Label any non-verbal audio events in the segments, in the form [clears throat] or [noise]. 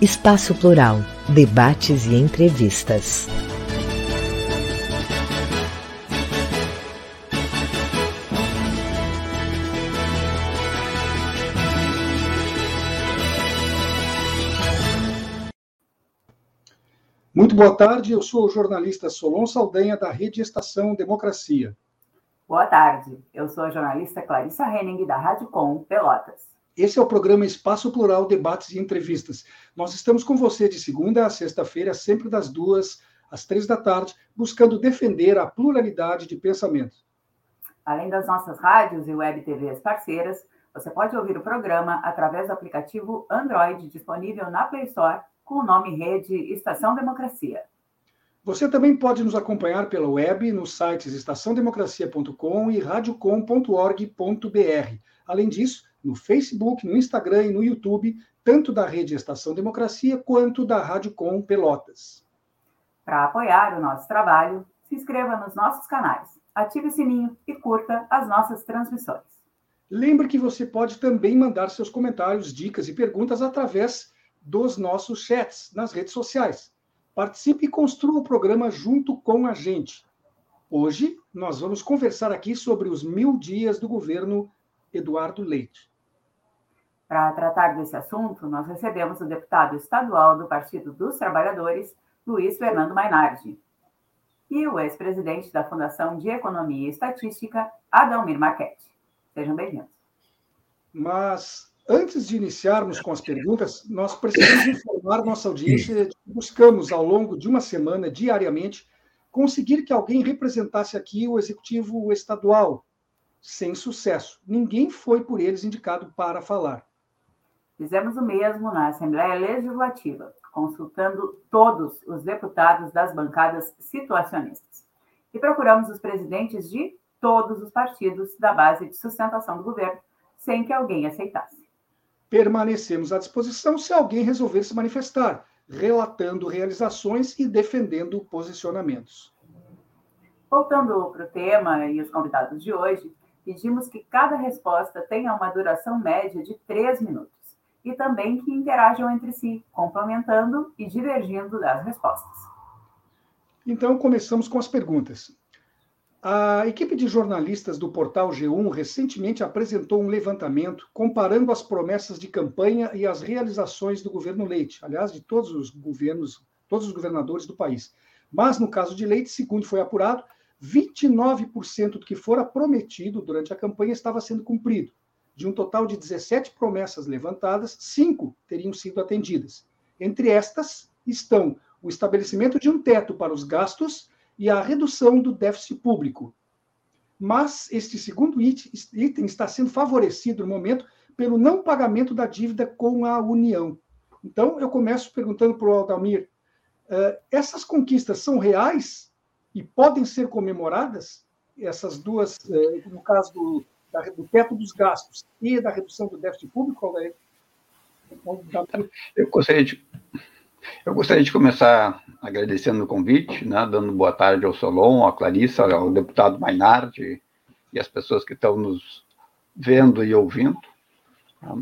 Espaço Plural, debates e entrevistas. Muito boa tarde, eu sou o jornalista Solon Saldanha, da Rede Estação Democracia. Boa tarde, eu sou a jornalista Clarissa Henning, da Rádio Com Pelotas. Esse é o programa Espaço Plural, Debates e Entrevistas. Nós estamos com você de segunda a sexta-feira, sempre das duas às três da tarde, buscando defender a pluralidade de pensamento. Além das nossas rádios e web TVs parceiras, você pode ouvir o programa através do aplicativo Android disponível na Play Store com o nome Rede Estação Democracia. Você também pode nos acompanhar pela web nos sites estaçãodemocracia.com e radiocom.org.br. Além disso, no Facebook, no Instagram e no YouTube, tanto da Rede Estação Democracia quanto da Rádio Com Pelotas. Para apoiar o nosso trabalho, se inscreva nos nossos canais, ative o sininho e curta as nossas transmissões. Lembre que você pode também mandar seus comentários, dicas e perguntas através dos nossos chats nas redes sociais. Participe e construa o programa junto com a gente. Hoje, nós vamos conversar aqui sobre os mil dias do governo Eduardo Leite. Para tratar desse assunto, nós recebemos o deputado estadual do Partido dos Trabalhadores, Luiz Fernando Mainardi, e o ex-presidente da Fundação de Economia e Estatística, Adalmir Marchetti. Sejam bem-vindos. Mas, antes de iniciarmos com as perguntas, nós precisamos informar nossa audiência de que buscamos, ao longo de uma semana, diariamente, conseguir que alguém representasse aqui o executivo estadual, sem sucesso. Ninguém foi por eles indicado para falar. Fizemos o mesmo na Assembleia Legislativa, consultando todos os deputados das bancadas situacionistas. E procuramos os presidentes de todos os partidos da base de sustentação do governo, sem que alguém aceitasse. Permanecemos à disposição se alguém resolver se manifestar, relatando realizações e defendendo posicionamentos. Voltando para o tema e os convidados de hoje, pedimos que cada resposta tenha uma duração média de três minutos e também que interajam entre si, complementando e divergindo das respostas. Então, começamos com as perguntas. A equipe de jornalistas do portal G1 recentemente apresentou um levantamento comparando as promessas de campanha e as realizações do governo Leite, aliás, de todos os governos, todos os governadores do país. Mas no caso de Leite, segundo foi apurado, 29% do que fora prometido durante a campanha estava sendo cumprido. De um total de 17 promessas levantadas, cinco teriam sido atendidas. Entre estas estão o estabelecimento de um teto para os gastos e a redução do déficit público. Mas este segundo item está sendo favorecido no momento pelo não pagamento da dívida com a União. Então, eu começo perguntando para o Aldamir: uh, essas conquistas são reais e podem ser comemoradas, essas duas, eh, no caso do, do teto dos gastos e da redução do déficit público, Eu gostaria de, Eu gostaria de começar agradecendo o convite, né, dando boa tarde ao Solon, à Clarissa, ao deputado Mainardi e às pessoas que estão nos vendo e ouvindo. Tá?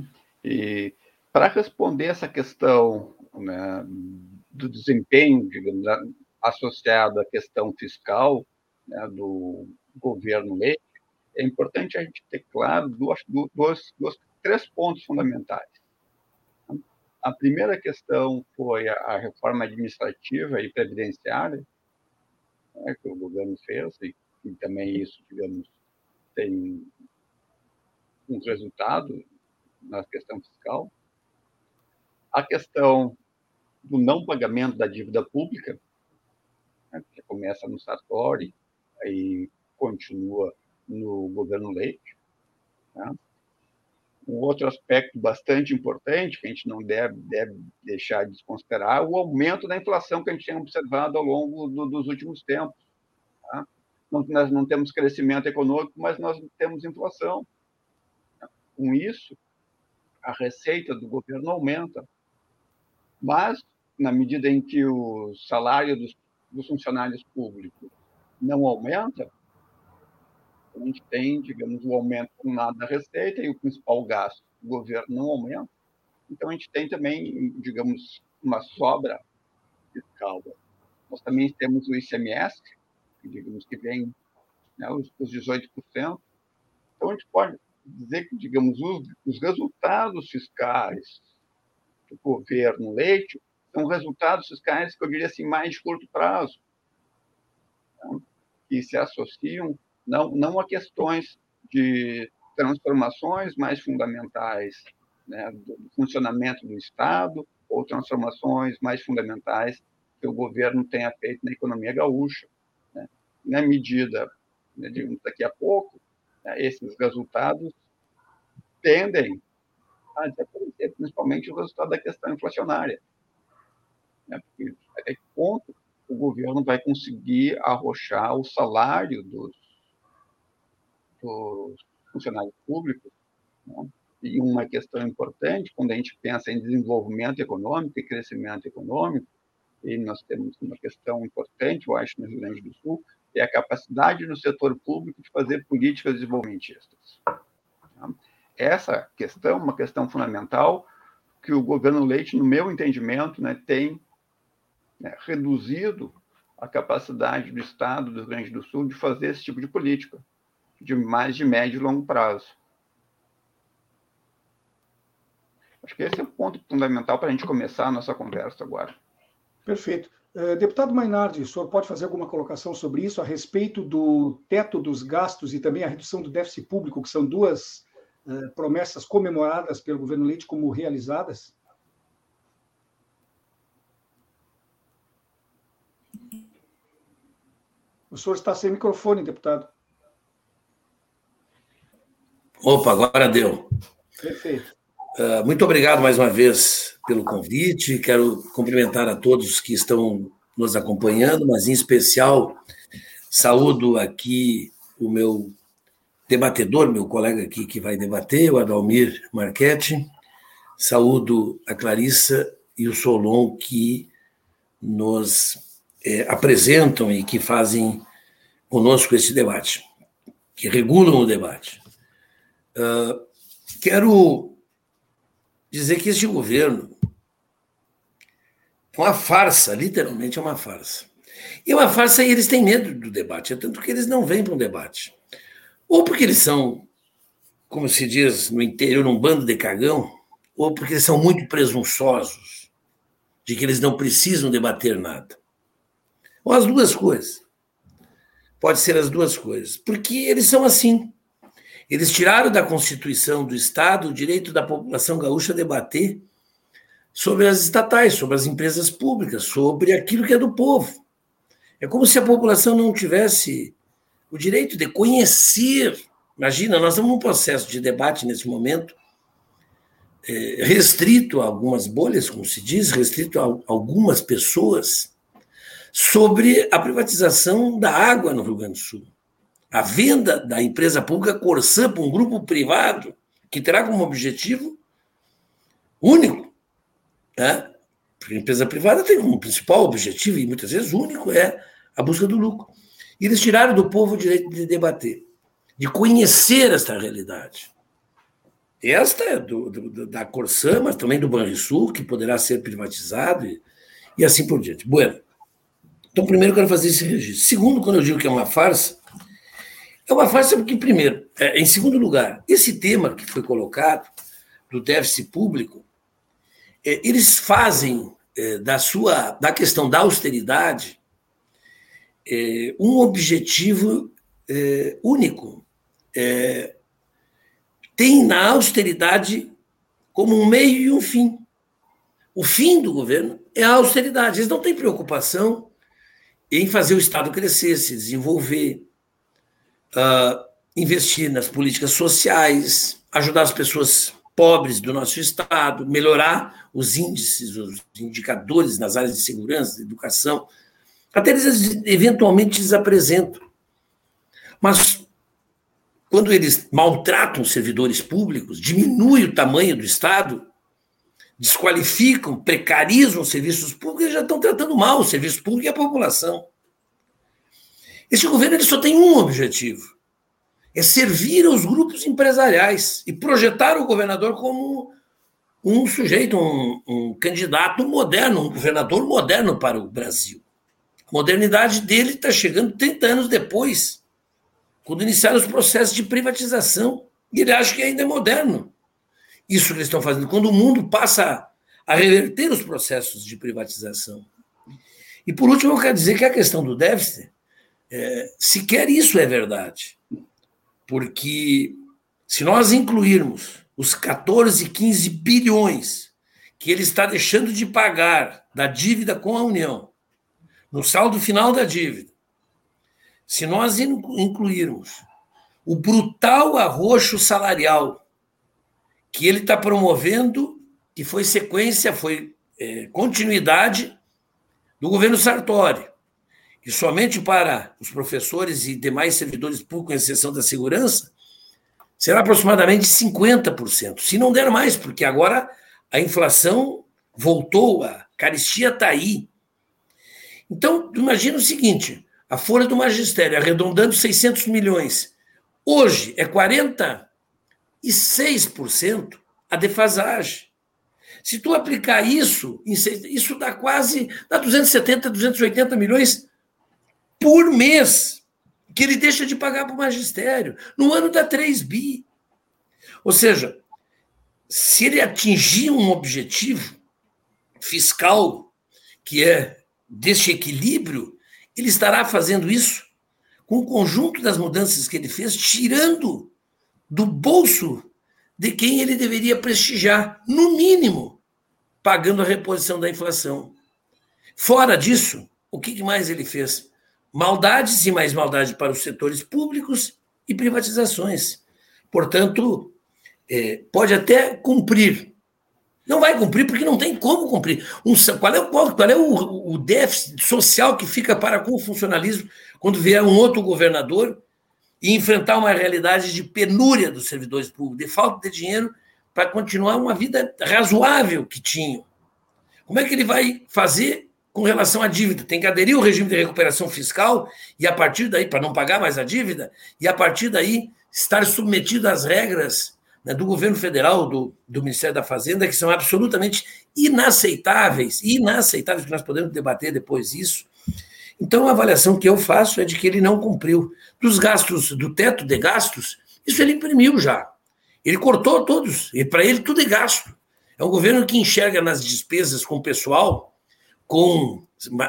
E para responder essa questão né, do desempenho, digamos, associado à questão fiscal né, do governo Leite, é importante a gente ter claro duas, duas, duas, três pontos fundamentais. A primeira questão foi a reforma administrativa e previdenciária né, que o governo fez, e, e também isso, digamos, tem um resultado na questão fiscal. A questão do não pagamento da dívida pública, né, que começa no Sartori e continua no governo Leite. Né? Um outro aspecto bastante importante que a gente não deve, deve deixar de desconsiderar é o aumento da inflação que a gente tem observado ao longo do, dos últimos tempos. Tá? Nós não temos crescimento econômico, mas nós temos inflação. Com isso, a receita do governo aumenta. Mas, na medida em que o salário dos, dos funcionários públicos não aumenta, a gente tem, digamos, o aumento um lado da receita e o principal gasto do governo não aumenta. Então, a gente tem também, digamos, uma sobra fiscal. Nós também temos o ICMS, que, digamos, que vem né, os, os 18%. Então, a gente pode dizer que, digamos, os, os resultados fiscais do governo Leite são resultados fiscais que eu diria assim, mais de curto prazo, né, que se associam não, não a questões de transformações mais fundamentais né, do funcionamento do Estado ou transformações mais fundamentais que o governo tenha feito na economia gaúcha. Né. Na medida, né, daqui a pouco, né, esses resultados tendem a desaparecer, principalmente o resultado da questão inflacionária. Né, porque até que ponto o governo vai conseguir arrochar o salário dos funcionários públicos. Né? E uma questão importante, quando a gente pensa em desenvolvimento econômico e crescimento econômico, e nós temos uma questão importante, eu acho, no Rio Grande do Sul, é a capacidade no setor público de fazer políticas desenvolvimentistas. Tá? Essa questão é uma questão fundamental que o governo Leite, no meu entendimento, né, tem né, reduzido a capacidade do Estado do Rio Grande do Sul de fazer esse tipo de política de mais de médio e longo prazo. Acho que esse é o ponto fundamental para a gente começar a nossa conversa agora. Perfeito. Uh, deputado Mainardi, o senhor pode fazer alguma colocação sobre isso a respeito do teto dos gastos e também a redução do déficit público, que são duas uh, promessas comemoradas pelo governo Leite como realizadas? O senhor está sem microfone, deputado. Opa, agora deu. Perfeito. Uh, muito obrigado mais uma vez pelo convite. Quero cumprimentar a todos que estão nos acompanhando, mas em especial saúdo aqui o meu debatedor, meu colega aqui que vai debater, o Adalmir Marchetti. Saúdo a Clarissa e o Solon que nos é, apresentam e que fazem conosco esse debate, que regulam o debate. Uh, quero dizer que este governo é uma farsa, literalmente é uma farsa. E é uma farsa e eles têm medo do debate, é tanto que eles não vêm para um debate. Ou porque eles são, como se diz no interior, um bando de cagão, ou porque eles são muito presunçosos de que eles não precisam debater nada. Ou as duas coisas. Pode ser as duas coisas. Porque eles são assim. Eles tiraram da Constituição do Estado o direito da população gaúcha a debater sobre as estatais, sobre as empresas públicas, sobre aquilo que é do povo. É como se a população não tivesse o direito de conhecer. Imagina, nós estamos num processo de debate nesse momento, é, restrito a algumas bolhas, como se diz, restrito a algumas pessoas, sobre a privatização da água no Rio Grande do Sul a venda da empresa pública Corsã para um grupo privado que terá como objetivo único, né? Porque a empresa privada tem como principal objetivo, e muitas vezes único, é a busca do lucro. E eles tiraram do povo o direito de debater, de conhecer esta realidade. Esta é do, do, da Corsã, mas também do Banrisul, que poderá ser privatizado, e, e assim por diante. Bueno, então primeiro eu quero fazer esse registro. Segundo, quando eu digo que é uma farsa, é uma farsa porque, primeiro, é, em segundo lugar, esse tema que foi colocado, do déficit público, é, eles fazem é, da sua da questão da austeridade é, um objetivo é, único. É, tem na austeridade como um meio e um fim. O fim do governo é a austeridade. Eles não têm preocupação em fazer o Estado crescer, se desenvolver, uh, investir nas políticas sociais, ajudar as pessoas pobres do nosso Estado, melhorar os índices, os indicadores nas áreas de segurança, de educação. Até eles eventualmente eles apresentam. Mas quando eles maltratam servidores públicos, diminuem o tamanho do Estado, desqualificam, precarizam os serviços públicos, eles já estão tratando mal o serviço público e a população. Esse governo ele só tem um objetivo: é servir aos grupos empresariais e projetar o governador como um sujeito, um, um candidato moderno, um governador moderno para o Brasil. A modernidade dele está chegando 30 anos depois quando iniciaram os processos de privatização. E ele acha que ainda é moderno. Isso que eles estão fazendo, quando o mundo passa a reverter os processos de privatização. E por último, eu quero dizer que a questão do déficit, é, sequer isso é verdade. Porque se nós incluirmos os 14, 15 bilhões que ele está deixando de pagar da dívida com a União, no saldo final da dívida, se nós incluirmos o brutal arroxo salarial que ele está promovendo, que foi sequência, foi é, continuidade do governo Sartori, que somente para os professores e demais servidores públicos, com exceção da segurança, será aproximadamente 50%, se não der mais, porque agora a inflação voltou, a caristia está aí. Então, imagina o seguinte: a folha do magistério, arredondando 600 milhões. Hoje é 46% a defasagem. Se tu aplicar isso, isso dá quase dá 270, 280 milhões por mês que ele deixa de pagar para o magistério. No ano dá 3 bi. Ou seja, se ele atingir um objetivo fiscal, que é deste equilíbrio, ele estará fazendo isso com o conjunto das mudanças que ele fez, tirando do bolso de quem ele deveria prestigiar, no mínimo, pagando a reposição da inflação. Fora disso, o que mais ele fez? Maldades e mais maldade para os setores públicos e privatizações. Portanto, é, pode até cumprir não vai cumprir porque não tem como cumprir. Um, qual é, o, qual é o, o déficit social que fica para com o funcionalismo quando vier um outro governador e enfrentar uma realidade de penúria dos servidores públicos, de falta de dinheiro para continuar uma vida razoável que tinham? Como é que ele vai fazer com relação à dívida? Tem que aderir ao regime de recuperação fiscal e, a partir daí, para não pagar mais a dívida, e a partir daí estar submetido às regras né, do governo federal, do, do Ministério da Fazenda, que são absolutamente inaceitáveis, inaceitáveis, que nós podemos debater depois isso. Então, a avaliação que eu faço é de que ele não cumpriu. Dos gastos, do teto de gastos, isso ele imprimiu já. Ele cortou todos, e para ele tudo é gasto. É um governo que enxerga nas despesas com o pessoal, com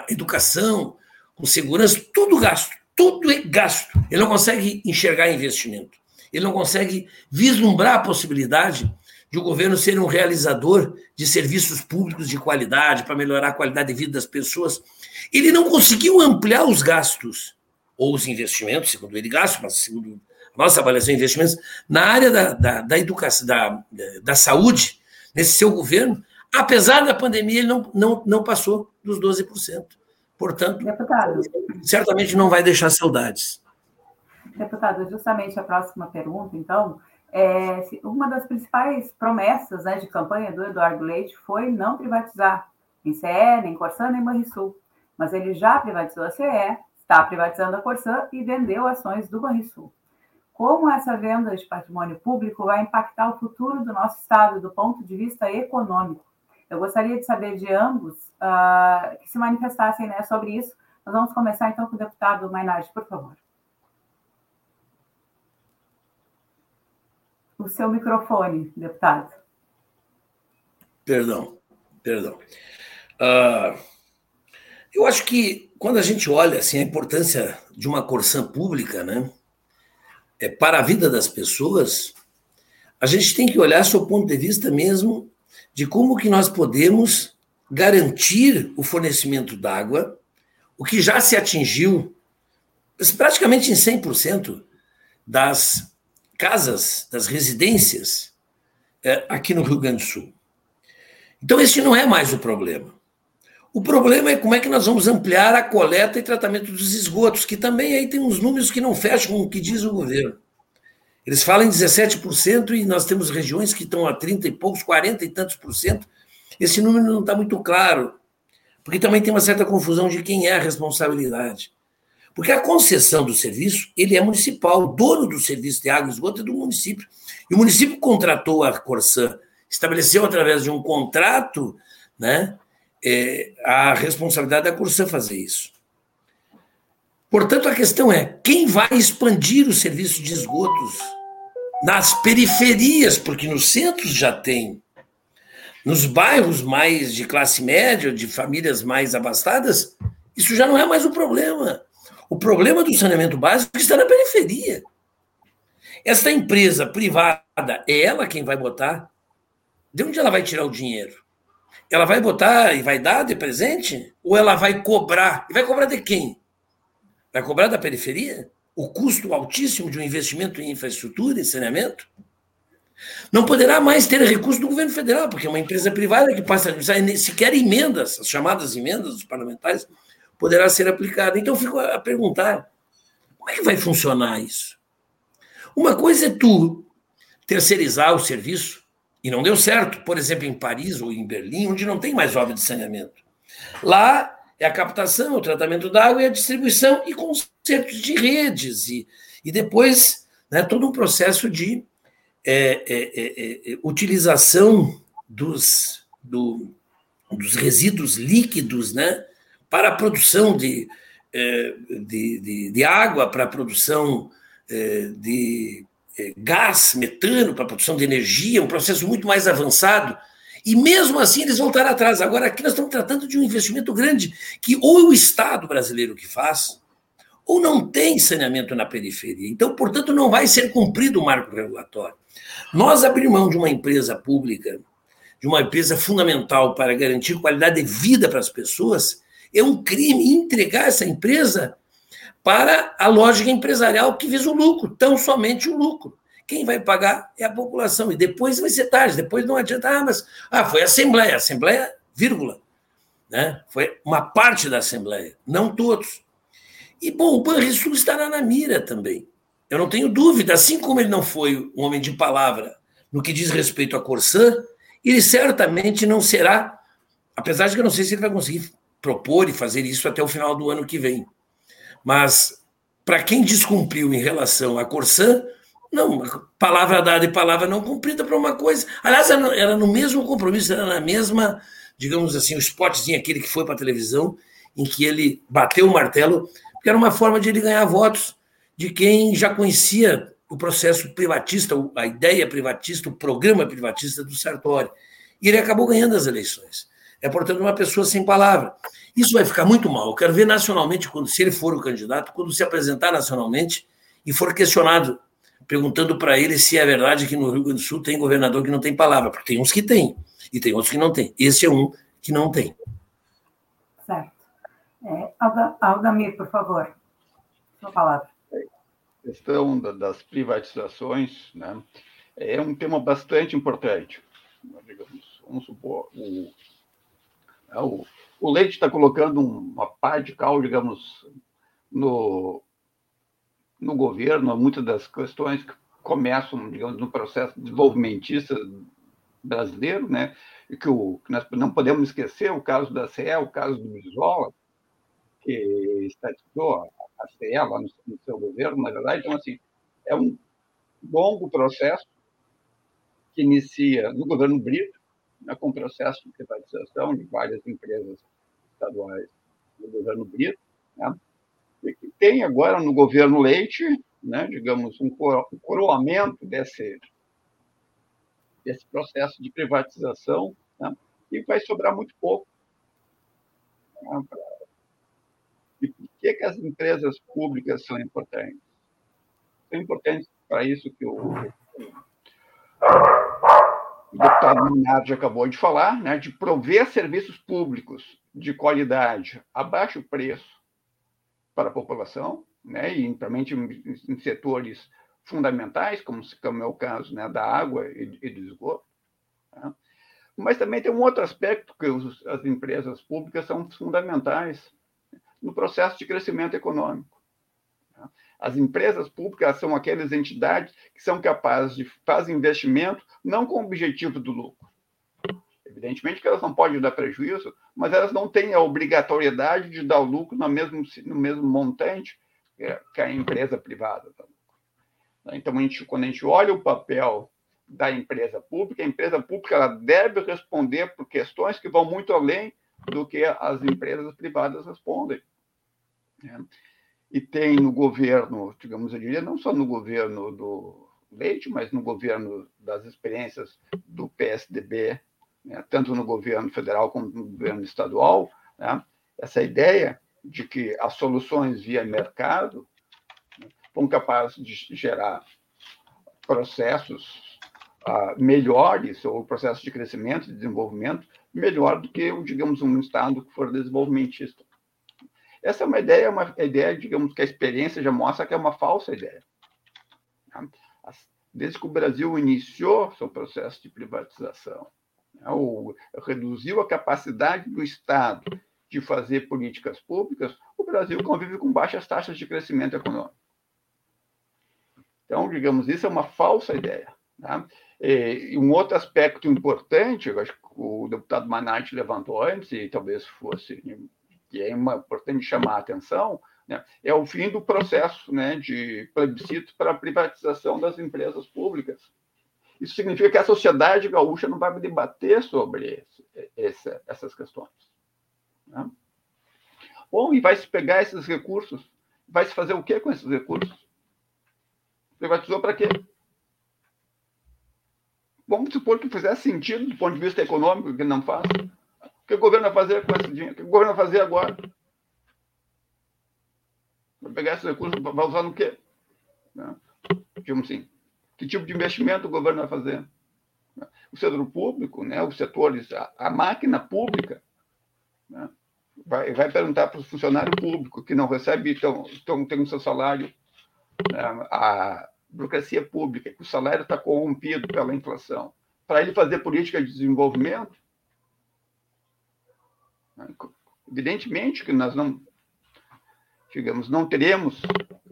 educação, com segurança, tudo gasto. Tudo é gasto. Ele não consegue enxergar investimento. Ele não consegue vislumbrar a possibilidade de o governo ser um realizador de serviços públicos de qualidade para melhorar a qualidade de vida das pessoas. Ele não conseguiu ampliar os gastos ou os investimentos, segundo ele gasto, mas segundo a nossa avaliação de investimentos, na área da, da, da educação, da, da saúde, nesse seu governo, apesar da pandemia, ele não, não, não passou dos 12%. Portanto, Deputado. certamente não vai deixar saudades. Deputado, justamente a próxima pergunta, então, é, uma das principais promessas né, de campanha do Eduardo Leite foi não privatizar. em CE, nem Corsã, nem Banrisul. Mas ele já privatizou a CE, está privatizando a Corsã e vendeu ações do Banrisul. Como essa venda de patrimônio público vai impactar o futuro do nosso Estado do ponto de vista econômico? Eu gostaria de saber de ambos uh, que se manifestassem né, sobre isso. Nós vamos começar então com o deputado Mainardi, por favor. O seu microfone, deputado. Perdão, perdão. Uh, eu acho que quando a gente olha assim, a importância de uma Corsã pública né, é, para a vida das pessoas, a gente tem que olhar o ponto de vista mesmo de como que nós podemos garantir o fornecimento d'água, o que já se atingiu praticamente em 100% das casas, das residências é, aqui no Rio Grande do Sul. Então, esse não é mais o problema. O problema é como é que nós vamos ampliar a coleta e tratamento dos esgotos, que também aí tem uns números que não fecham com o que diz o governo. Eles falam em 17% e nós temos regiões que estão a 30 e poucos, 40 e tantos por cento. Esse número não está muito claro, porque também tem uma certa confusão de quem é a responsabilidade. Porque a concessão do serviço, ele é municipal, o dono do serviço de água e esgoto é do município. E o município contratou a Corsã, estabeleceu através de um contrato né, é, a responsabilidade da Corsã fazer isso. Portanto, a questão é: quem vai expandir o serviço de esgotos nas periferias, porque nos centros já tem. Nos bairros mais de classe média, de famílias mais abastadas, isso já não é mais o problema. O problema do saneamento básico está na periferia. Esta empresa privada, é ela quem vai botar? De onde ela vai tirar o dinheiro? Ela vai botar e vai dar de presente? Ou ela vai cobrar? E vai cobrar de quem? Vai cobrar da periferia? O custo altíssimo de um investimento em infraestrutura e saneamento, não poderá mais ter recurso do governo federal, porque é uma empresa privada que passa a administrar sequer emendas, as chamadas emendas dos parlamentares, poderá ser aplicada. Então, fico a perguntar: como é que vai funcionar isso? Uma coisa é tu terceirizar o serviço, e não deu certo, por exemplo, em Paris ou em Berlim, onde não tem mais obra de saneamento. Lá é a captação, o tratamento da água e a distribuição e concertos de redes. E, e depois né, todo um processo de é, é, é, é, utilização dos, do, dos resíduos líquidos né, para a produção de, é, de, de, de água, para a produção é, de gás, metano, para a produção de energia, um processo muito mais avançado e mesmo assim eles voltaram atrás. Agora, aqui nós estamos tratando de um investimento grande, que ou é o Estado brasileiro que faz, ou não tem saneamento na periferia. Então, portanto, não vai ser cumprido o marco regulatório. Nós abrir mão de uma empresa pública, de uma empresa fundamental para garantir qualidade de vida para as pessoas, é um crime entregar essa empresa para a lógica empresarial que visa o lucro, tão somente o lucro. Quem vai pagar é a população. E depois vai ser tarde, depois não adianta. Ah, mas ah, foi a Assembleia, Assembleia, vírgula. Né? Foi uma parte da Assembleia, não todos. E, bom, o Banrisul estará na mira também. Eu não tenho dúvida, assim como ele não foi um homem de palavra no que diz respeito a Corsã, ele certamente não será, apesar de que eu não sei se ele vai conseguir propor e fazer isso até o final do ano que vem. Mas, para quem descumpriu em relação a Corsã, não, palavra dada e palavra não cumprida para uma coisa. Aliás, era no mesmo compromisso, era na mesma, digamos assim, o spotzinho aquele que foi para a televisão, em que ele bateu o martelo, porque era uma forma de ele ganhar votos de quem já conhecia o processo privatista, a ideia privatista, o programa privatista do Sartori. E ele acabou ganhando as eleições. É, portanto, uma pessoa sem palavra. Isso vai ficar muito mal. Eu quero ver nacionalmente, quando se ele for o candidato, quando se apresentar nacionalmente e for questionado perguntando para ele se é verdade que no Rio Grande do Sul tem governador que não tem palavra, porque tem uns que tem e tem outros que não tem. Esse é um que não tem. Certo. É, Aldamir, por favor, sua palavra. A questão das privatizações né, é um tema bastante importante. Digamos, vamos supor, o, é o, o leite está colocando uma pá de cal, digamos, no, no governo, muitas das questões que começam, digamos, no processo desenvolvimentista brasileiro, né? E que, o, que nós não podemos esquecer o caso da CE, o caso do Brizola, que estatizou a CE lá no, no seu governo, na verdade. Então, assim, é um longo processo que inicia no governo Brito, né, com o processo de privatização de várias empresas estaduais do governo Brito, né, tem agora no governo Leite, né, digamos, um coroamento desse, desse processo de privatização, né, e vai sobrar muito pouco. E por que, que as empresas públicas são importantes? São importantes para isso que o, o deputado Minardi acabou de falar, né, de prover serviços públicos de qualidade a baixo preço para a população, né, e principalmente em setores fundamentais, como, como é o caso né, da água e, e do esgoto. Né? Mas também tem um outro aspecto que os, as empresas públicas são fundamentais no processo de crescimento econômico. Né? As empresas públicas são aquelas entidades que são capazes de fazer investimento não com o objetivo do lucro. Evidentemente que elas não podem dar prejuízo, mas elas não têm a obrigatoriedade de dar lucro no mesmo, no mesmo montante que a empresa privada. Então, a gente, quando a gente olha o papel da empresa pública, a empresa pública ela deve responder por questões que vão muito além do que as empresas privadas respondem. Né? E tem no governo, digamos, eu diria, não só no governo do Leite, mas no governo das experiências do PSDB, né? tanto no governo federal como no governo estadual, né? essa ideia de que as soluções via mercado né, são capazes de gerar processos uh, melhores, ou processos de crescimento, de desenvolvimento, melhor do que, digamos, um Estado que for desenvolvimentista. Essa é uma ideia, uma ideia, digamos, que a experiência já mostra que é uma falsa ideia. Né. Desde que o Brasil iniciou seu processo de privatização, né, ou reduziu a capacidade do Estado de fazer políticas públicas, o Brasil convive com baixas taxas de crescimento econômico. Então, digamos, isso é uma falsa ideia. Tá? E um outro aspecto importante, eu acho que o deputado Manati levantou antes, e talvez fosse, que é importante chamar a atenção, né, é o fim do processo né, de plebiscito para a privatização das empresas públicas. Isso significa que a sociedade gaúcha não vai debater sobre esse, essas questões. Né? Bom, e vai se pegar esses recursos? Vai se fazer o que com esses recursos? Privatizou para quê? Vamos supor que fizesse sentido do ponto de vista econômico, que não faz. O que o governo vai fazer com esse dinheiro? O que o governo vai fazer agora? Vai pegar esses recursos, vai usar no quê? Né? Tipo assim, que tipo de investimento o governo vai fazer? O setor público, né, os setores, a, a máquina pública, né? vai, vai perguntar para o funcionário público que não recebe, então, então tem o seu salário, né? a burocracia pública, que o salário está corrompido pela inflação, para ele fazer política de desenvolvimento, né? evidentemente que nós não, digamos, não teremos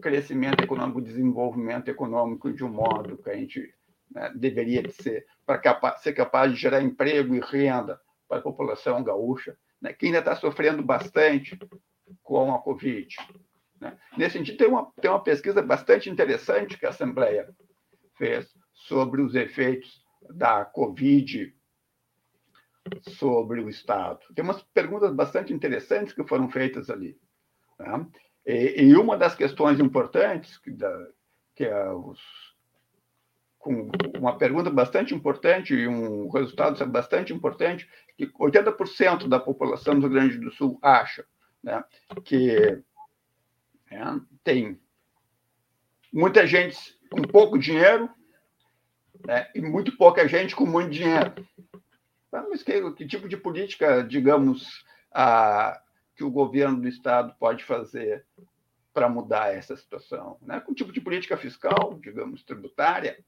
crescimento econômico, desenvolvimento econômico de um modo que a gente né, deveria ser, para ser capaz de gerar emprego e renda para a população gaúcha, né, que ainda está sofrendo bastante com a Covid. Né? Nesse sentido, tem uma, tem uma pesquisa bastante interessante que a Assembleia fez sobre os efeitos da Covid sobre o Estado. Tem umas perguntas bastante interessantes que foram feitas ali. Né? E, e, uma das questões importantes, que, da, que é os, com uma pergunta bastante importante e um resultado bastante importante, que 80% da população do Rio Grande do Sul acha né, que né, tem muita gente com pouco dinheiro né, e muito pouca gente com muito dinheiro. Mas que, que tipo de política, digamos, a, que o governo do Estado pode fazer para mudar essa situação? Né? Que tipo de política fiscal, digamos, tributária,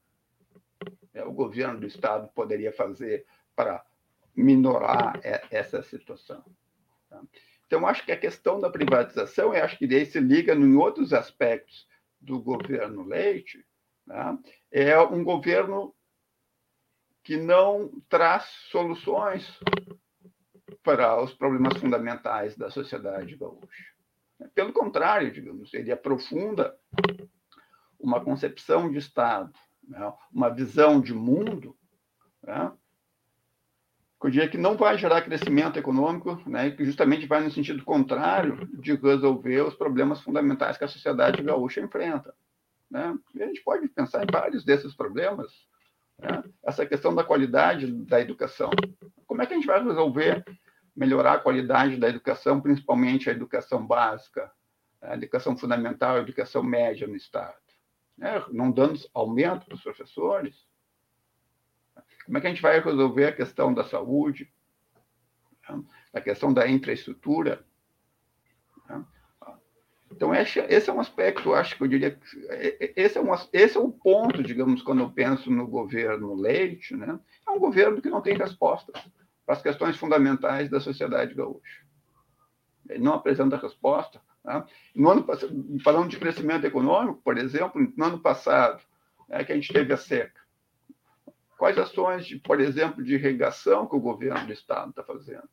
é, o governo do Estado poderia fazer para minorar essa situação. Tá? Então, acho que a questão da privatização, eu acho que daí se liga em outros aspectos do governo Leite, né? é um governo que não traz soluções para os problemas fundamentais da sociedade gaúcha. Pelo contrário, digamos, ele aprofunda uma concepção de Estado, né, uma visão de mundo, né, que eu diria que não vai gerar crescimento econômico, né, que justamente vai no sentido contrário de resolver os problemas fundamentais que a sociedade gaúcha enfrenta. Né? A gente pode pensar em vários desses problemas. Né? Essa questão da qualidade da educação. Como é que a gente vai resolver melhorar a qualidade da educação, principalmente a educação básica, a educação fundamental, a educação média no Estado? Né? Não dando aumento para os professores? Como é que a gente vai resolver a questão da saúde, né? a questão da infraestrutura? Né? Então, esse, é um aspecto, acho que eu diria que esse é, um, esse é o ponto, digamos, quando eu penso no governo Leite, né? é um governo que não tem respostas para as questões fundamentais da sociedade gaúcha. Ele não apresenta resposta. Né? No ano, falando de crescimento econômico, por exemplo, no ano passado, é que a gente teve a seca. Quais ações, de, por exemplo, de irrigação que o governo do Estado está fazendo?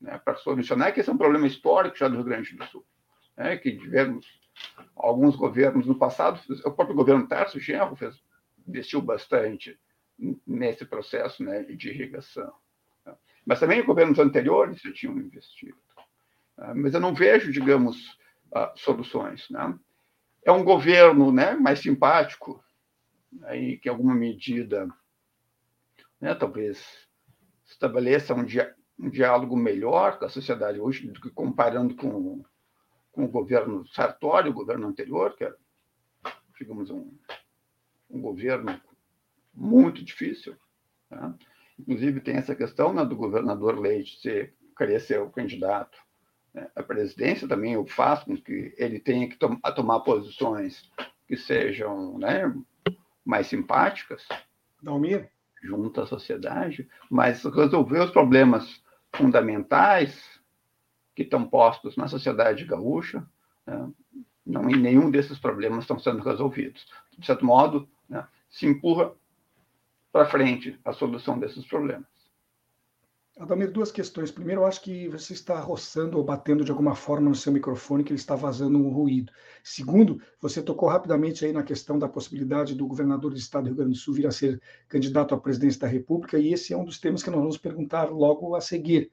Né? Para solucionar, que esse é um problema histórico já do Rio Grande do Sul né, que tivemos alguns governos no passado, o próprio governo Tarso Genro fez, investiu bastante nesse processo né, de irrigação. Mas também governos anteriores já tinham investido. Né. Mas eu não vejo, digamos, ah, soluções. Né? É um governo né, mais simpático, aí que, alguma medida, né, talvez estabeleça um, dia, um diálogo melhor com a sociedade hoje do que comparando com com o governo Sartori, o governo anterior, que era, digamos, um, um governo muito difícil. Né? Inclusive, tem essa questão né, do governador Leite ser, querer ser o candidato né? à presidência, também o faz com que ele tenha que tom tomar posições que sejam né, mais simpáticas. Dalmir? Junto à sociedade, mas resolver os problemas fundamentais que estão postos na sociedade gaúcha, né, não, nenhum desses problemas estão sendo resolvidos. De certo modo, né, se empurra para frente a solução desses problemas. Adalmir, duas questões. Primeiro, eu acho que você está roçando ou batendo de alguma forma no seu microfone, que ele está vazando um ruído. Segundo, você tocou rapidamente aí na questão da possibilidade do governador do estado do Rio Grande do Sul vir a ser candidato à presidência da República, e esse é um dos temas que nós vamos perguntar logo a seguir.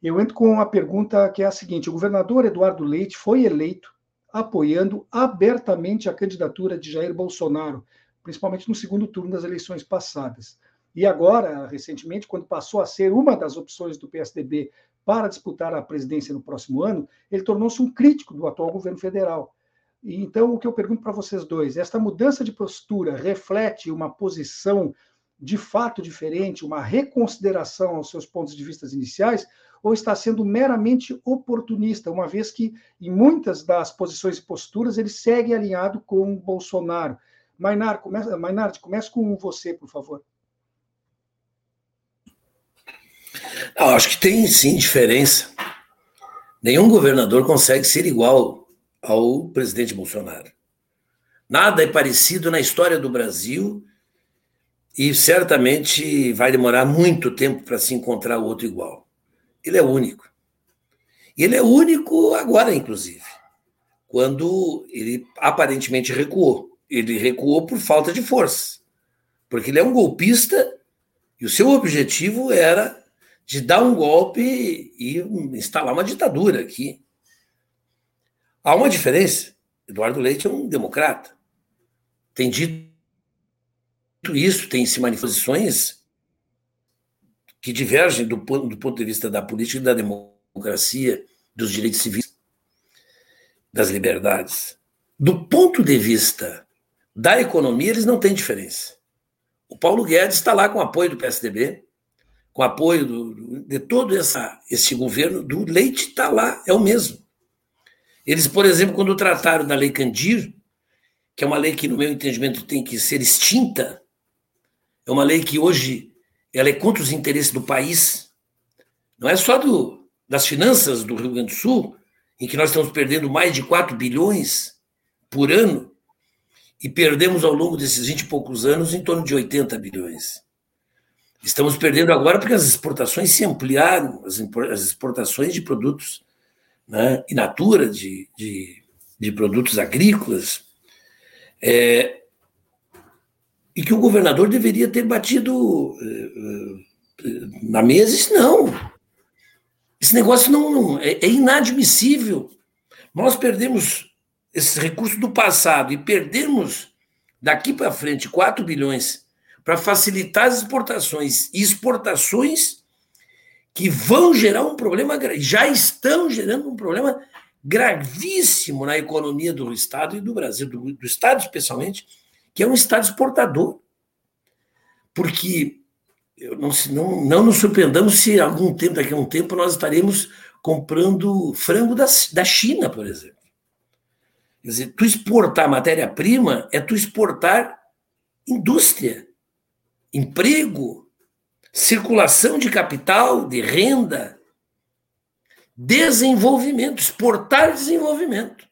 Eu entro com uma pergunta que é a seguinte: o governador Eduardo Leite foi eleito apoiando abertamente a candidatura de Jair Bolsonaro, principalmente no segundo turno das eleições passadas. E agora, recentemente, quando passou a ser uma das opções do PSDB para disputar a presidência no próximo ano, ele tornou-se um crítico do atual governo federal. E, então, o que eu pergunto para vocês dois: esta mudança de postura reflete uma posição de fato diferente, uma reconsideração aos seus pontos de vista iniciais, ou está sendo meramente oportunista, uma vez que, em muitas das posições e posturas, ele segue alinhado com Bolsonaro. Mainard, começa, comece com você, por favor. Eu acho que tem sim diferença. Nenhum governador consegue ser igual ao presidente Bolsonaro. Nada é parecido na história do Brasil e certamente vai demorar muito tempo para se encontrar outro igual. Ele é único. E ele é único agora, inclusive, quando ele aparentemente recuou. Ele recuou por falta de força, porque ele é um golpista e o seu objetivo era de dar um golpe e instalar uma ditadura aqui. Há uma diferença. Eduardo Leite é um democrata. Tem dito isso, tem se manifestações que divergem do, do ponto de vista da política e da democracia, dos direitos civis, das liberdades. Do ponto de vista da economia, eles não têm diferença. O Paulo Guedes está lá com apoio do PSDB, com apoio do, de todo essa, esse governo, do Leite está lá, é o mesmo. Eles, por exemplo, quando trataram da Lei Candir, que é uma lei que, no meu entendimento, tem que ser extinta, é uma lei que hoje ela é contra os interesses do país. Não é só do, das finanças do Rio Grande do Sul, em que nós estamos perdendo mais de 4 bilhões por ano, e perdemos ao longo desses 20 e poucos anos em torno de 80 bilhões. Estamos perdendo agora porque as exportações se ampliaram, as exportações de produtos né, in natura, de, de, de produtos agrícolas, é, e que o governador deveria ter batido é, na mesa. Isso não. Esse negócio não, não é, é inadmissível. Nós perdemos esses recursos do passado e perdemos daqui para frente 4 bilhões para facilitar as exportações e exportações que vão gerar um problema, já estão gerando um problema gravíssimo na economia do Estado e do Brasil, do, do Estado especialmente, que é um Estado exportador. Porque não, não, não nos surpreendamos se algum tempo, daqui a um tempo, nós estaremos comprando frango da, da China, por exemplo. Quer dizer, tu exportar matéria-prima é tu exportar indústria, emprego, circulação de capital, de renda, desenvolvimento, exportar desenvolvimento.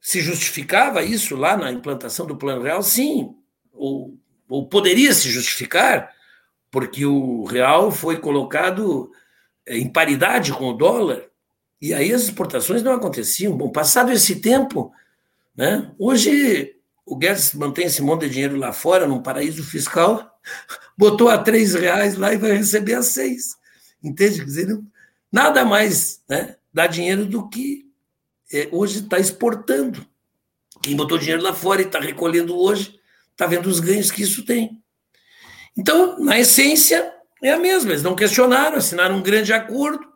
Se justificava isso lá na implantação do Plano Real? Sim. Ou, ou poderia se justificar, porque o real foi colocado eh, em paridade com o dólar, e aí as exportações não aconteciam. Bom, passado esse tempo, né, hoje o Guedes mantém esse monte de dinheiro lá fora, num paraíso fiscal, [laughs] botou a três reais lá e vai receber a seis. Entende? Quer dizer, nada mais né, dá dinheiro do que é, hoje está exportando. Quem botou dinheiro lá fora e está recolhendo hoje, está vendo os ganhos que isso tem. Então, na essência, é a mesma. Eles não questionaram, assinaram um grande acordo.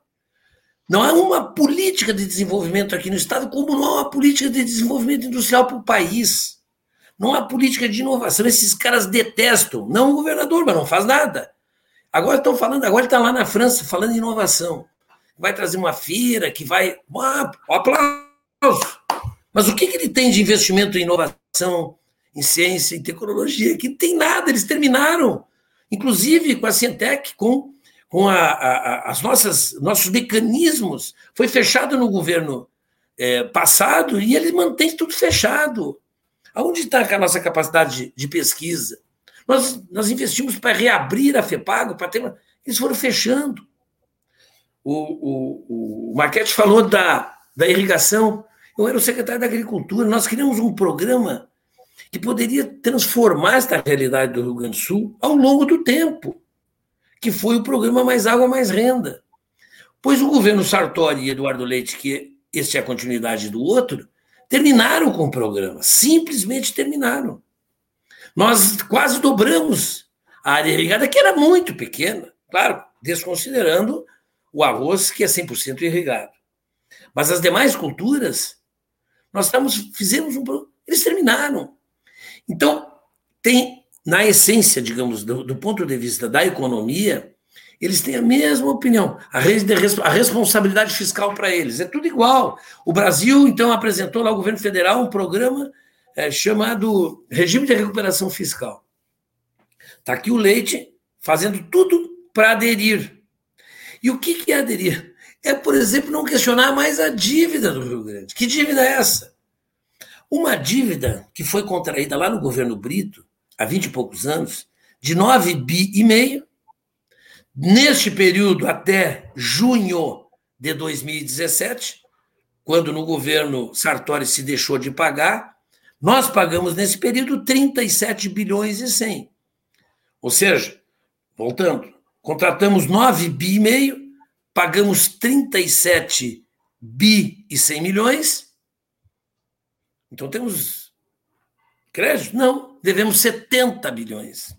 Não há uma política de desenvolvimento aqui no Estado, como não há uma política de desenvolvimento industrial para o país. Não há política de inovação. Esses caras detestam. Não o governador, mas não faz nada. Agora estão falando, agora está lá na França falando em inovação. Vai trazer uma feira que vai. Ah, aplauso! Mas o que, que ele tem de investimento em inovação, em ciência, em tecnologia? Que não tem nada, eles terminaram. Inclusive com a Cientec, com, com a, a, as nossas nossos mecanismos. Foi fechado no governo é, passado e ele mantém tudo fechado. Aonde está a nossa capacidade de, de pesquisa? Nós, nós investimos para reabrir a FEPAGO, para ter. Eles foram fechando. O, o, o Marquete falou da, da irrigação. Eu era o secretário da Agricultura. Nós criamos um programa que poderia transformar esta realidade do Rio Grande do Sul ao longo do tempo, que foi o programa Mais Água, Mais Renda. Pois o governo Sartori e Eduardo Leite, que este é a continuidade do outro, terminaram com o programa, simplesmente terminaram. Nós quase dobramos a área irrigada, que era muito pequena, claro, desconsiderando o arroz, que é 100% irrigado. Mas as demais culturas, nós estamos, fizemos um. Eles terminaram. Então, tem, na essência, digamos, do, do ponto de vista da economia, eles têm a mesma opinião. A, a responsabilidade fiscal para eles é tudo igual. O Brasil, então, apresentou lá ao governo federal um programa é, chamado Regime de Recuperação Fiscal. Está aqui o Leite fazendo tudo para aderir. E o que, que é aderir? É, por exemplo, não questionar mais a dívida do Rio Grande. Que dívida é essa? Uma dívida que foi contraída lá no governo Brito, há 20 e poucos anos, de 9 bi e meio, Neste período, até junho de 2017, quando no governo Sartori se deixou de pagar, nós pagamos nesse período 37 bilhões e 100. Ou seja, voltando, contratamos 9 bi e meio, pagamos 37 bi e 100 milhões. Então temos crédito? Não, devemos 70 bilhões.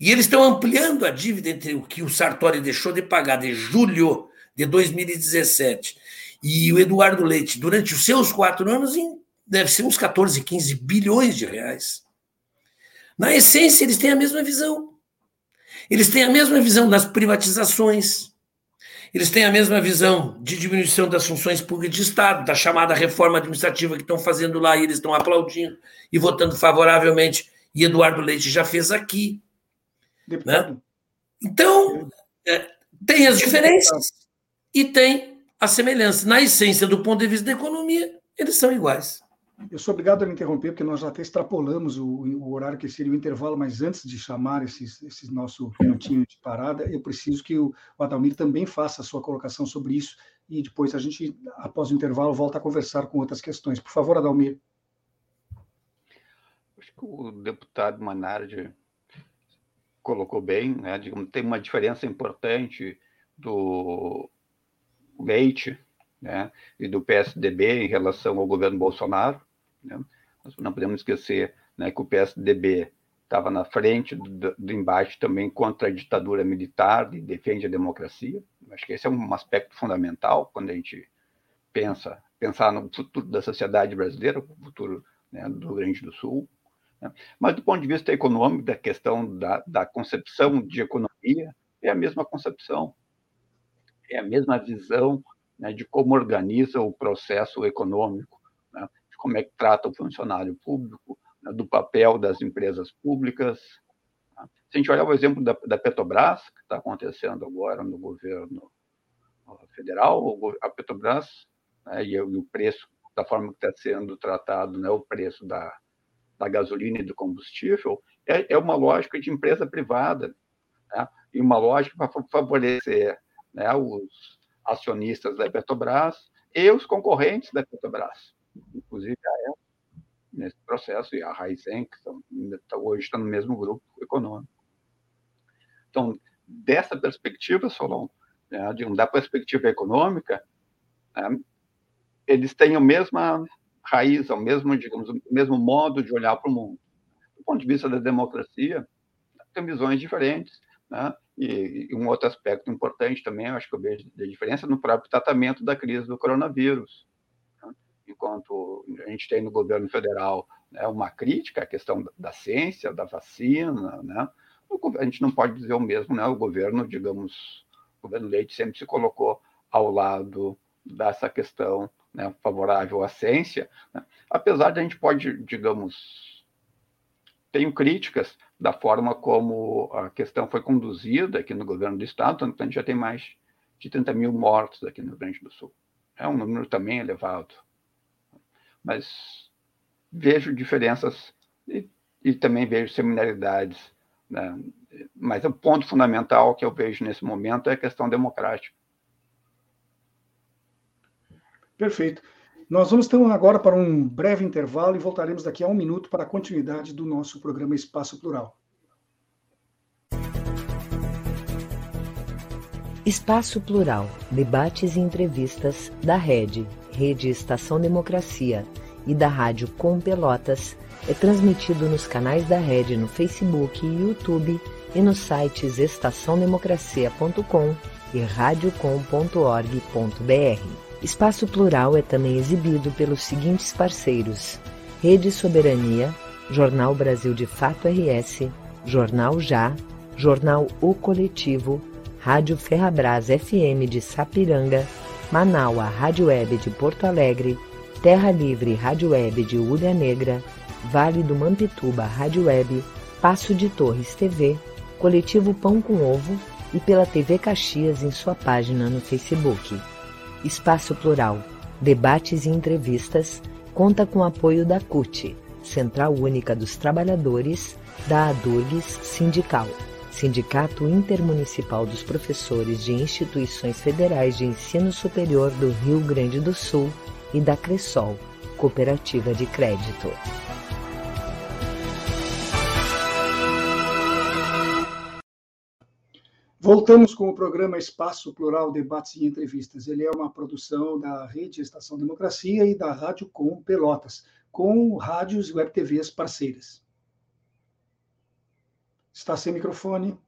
E eles estão ampliando a dívida entre o que o Sartori deixou de pagar de julho de 2017 e o Eduardo Leite durante os seus quatro anos deve ser uns 14, 15 bilhões de reais. Na essência, eles têm a mesma visão. Eles têm a mesma visão das privatizações. Eles têm a mesma visão de diminuição das funções públicas de Estado, da chamada reforma administrativa que estão fazendo lá e eles estão aplaudindo e votando favoravelmente. E Eduardo Leite já fez aqui. Né? Então, é, tem as diferenças e tem a semelhança. Na essência, do ponto de vista da economia, eles são iguais. Eu sou obrigado a interromper, porque nós já até extrapolamos o, o, horário que seria o intervalo, mas antes de chamar esses, esses nosso minutinho de parada, eu preciso que o, o Adalmir também faça a sua colocação sobre isso, e depois a gente, após o intervalo, volta a conversar com outras questões. Por favor, Adalmir. Acho que o deputado Manardi colocou bem, né? Tem uma diferença importante do Leite né? e do PSDB em relação ao governo Bolsonaro. Né? Nós não podemos esquecer né, que o PSDB estava na frente do, do, embate também contra a ditadura militar e defende a democracia. Acho que esse é um aspecto fundamental quando a gente pensa pensar no futuro da sociedade brasileira, o futuro né, do Rio Grande do Sul. Né? Mas do ponto de vista econômico, da questão da, da concepção de economia, é a mesma concepção, é a mesma visão né, de como organiza o processo econômico, né, de como é que trata o funcionário público, né, do papel das empresas públicas. Tá? Se a gente olhar o exemplo da, da Petrobras, que está acontecendo agora no governo federal, a Petrobras né, e, o preço, da forma que está sendo tratado, né, o preço da, da gasolina e do combustível, é, é uma lógica de empresa privada, né, e uma lógica para favorecer né, os acionistas da Petrobras e os concorrentes da Petrobras, inclusive a EL, nesse processo, e a Raizen, que estão, hoje está no mesmo grupo econômico. Então, dessa perspectiva, Solon, né, de, da perspectiva econômica, né, eles têm a mesma raiz, o mesmo, digamos, o mesmo modo de olhar para o mundo. Do ponto de vista da democracia, tem visões diferentes, né? E, e, um outro aspecto importante também, acho que eu vejo a diferença no próprio tratamento da crise do coronavírus. Enquanto a gente tem no governo federal né, uma crítica à questão da ciência, da vacina, né? a gente não pode dizer o mesmo, né? O governo, digamos, o governo Leite sempre se colocou ao lado dessa questão né, favorável à ciência, né? apesar de a gente pode, digamos, tenho críticas da forma como a questão foi conduzida aqui no governo do estado, tanto que a gente já tem mais de 30 mil mortos aqui no Rio Grande do Sul. É um número também elevado. Mas vejo diferenças e, e também vejo similaridades. Né? Mas o ponto fundamental que eu vejo nesse momento é a questão democrática. Perfeito. Nós vamos então agora para um breve intervalo e voltaremos daqui a um minuto para a continuidade do nosso programa Espaço Plural. Espaço Plural, debates e entrevistas da Rede, Rede Estação Democracia e da Rádio Com Pelotas é transmitido nos canais da Rede no Facebook e YouTube e nos sites estaçãodemocracia.com e radiocom.org.br. Espaço Plural é também exibido pelos seguintes parceiros: Rede Soberania, Jornal Brasil de Fato RS, Jornal Já, Jornal O Coletivo, Rádio Ferrabras FM de Sapiranga, Manaua Rádio Web de Porto Alegre, Terra Livre Rádio Web de Ulha Negra, Vale do Mampituba Rádio Web, Passo de Torres TV, Coletivo Pão com Ovo e pela TV Caxias em sua página no Facebook. Espaço Plural, debates e entrevistas, conta com apoio da CUT, Central Única dos Trabalhadores, da ADURGS Sindical, Sindicato Intermunicipal dos Professores de Instituições Federais de Ensino Superior do Rio Grande do Sul e da Cressol, Cooperativa de Crédito. Voltamos com o programa Espaço Plural Debates e Entrevistas. Ele é uma produção da Rede Estação Democracia e da Rádio Com Pelotas, com rádios e web TVs parceiras. Está sem microfone.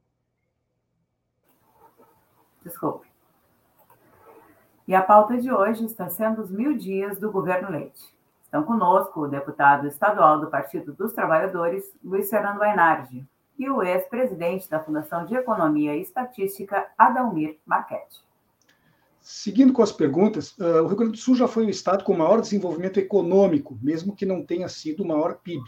Desculpe. E a pauta de hoje está sendo os mil dias do governo Leite. Estão conosco o deputado estadual do Partido dos Trabalhadores, Luiz Fernando Ainardi, e o ex-presidente da Fundação de Economia e Estatística, Adalmir Marchetti. Seguindo com as perguntas, uh, o Rio Grande do Sul já foi o estado com maior desenvolvimento econômico, mesmo que não tenha sido o maior PIB,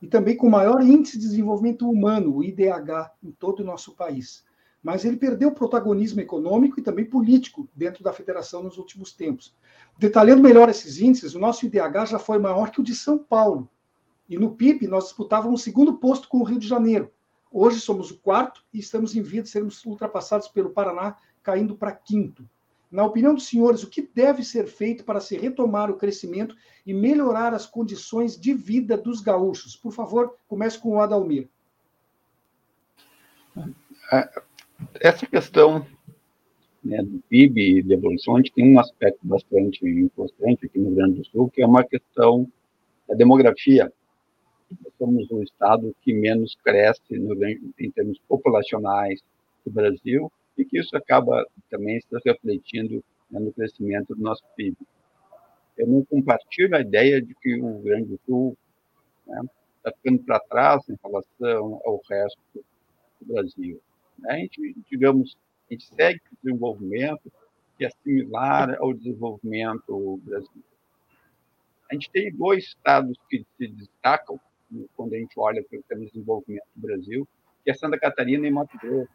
e também com maior índice de desenvolvimento humano, o IDH, em todo o nosso país. mas ele perdeu protagonismo econômico e também político dentro da federação nos últimos tempos. Detalhando melhor esses índices, o nosso IDH já foi maior que o de São Paulo. E no PIB, nós disputávamos o segundo posto com o Rio de Janeiro. Hoje somos o quarto e estamos em via de sermos ultrapassados pelo Paraná, caindo para quinto. Na opinião dos senhores, o que deve ser feito para se retomar o crescimento e melhorar as condições de vida dos gaúchos? Por favor, comece com o Adalmir. É, essa questão né, do PIB e da evolução, a gente tem um aspecto bastante importante aqui no Rio Grande do Sul, que é uma questão da demografia. Somos o estado que menos cresce no, em termos populacionais do Brasil e que isso acaba também se refletindo né, no crescimento do nosso PIB. Eu não compartilho a ideia de que o Rio Grande do Sul está né, tá ficando para trás em relação ao resto do Brasil. Né? A gente, digamos, a gente segue o desenvolvimento que é similar ao desenvolvimento brasileiro. A gente tem dois estados que se destacam quando a gente olha para o desenvolvimento do Brasil, que é Santa Catarina e Mato Grosso.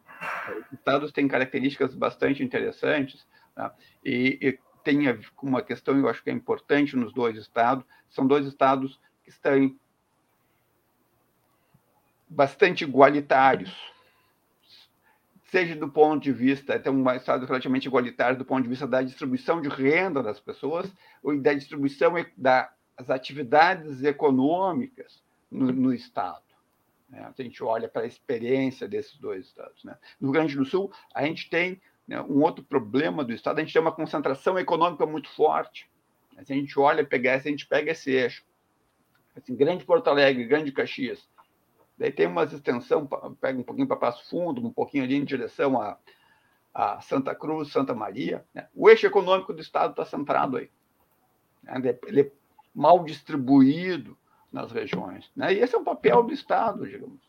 Os estados têm características bastante interessantes né? e, e tem uma questão eu acho que é importante nos dois estados, são dois estados que estão bastante igualitários seja do ponto de vista, até um estado relativamente igualitário do ponto de vista da distribuição de renda das pessoas ou da distribuição das atividades econômicas no, no Estado. Né? A gente olha para a experiência desses dois estados. Né? No Rio Grande do Sul, a gente tem né, um outro problema do Estado, a gente tem uma concentração econômica muito forte. Se a gente olha, pegar, se a gente pega esse eixo, assim, Grande Porto Alegre, Grande Caxias, Daí tem uma extensão, pega um pouquinho para Passo Fundo, um pouquinho ali em direção a, a Santa Cruz, Santa Maria. Né? O eixo econômico do Estado está centrado aí. Né? Ele é mal distribuído nas regiões. Né? E esse é o papel do Estado, digamos.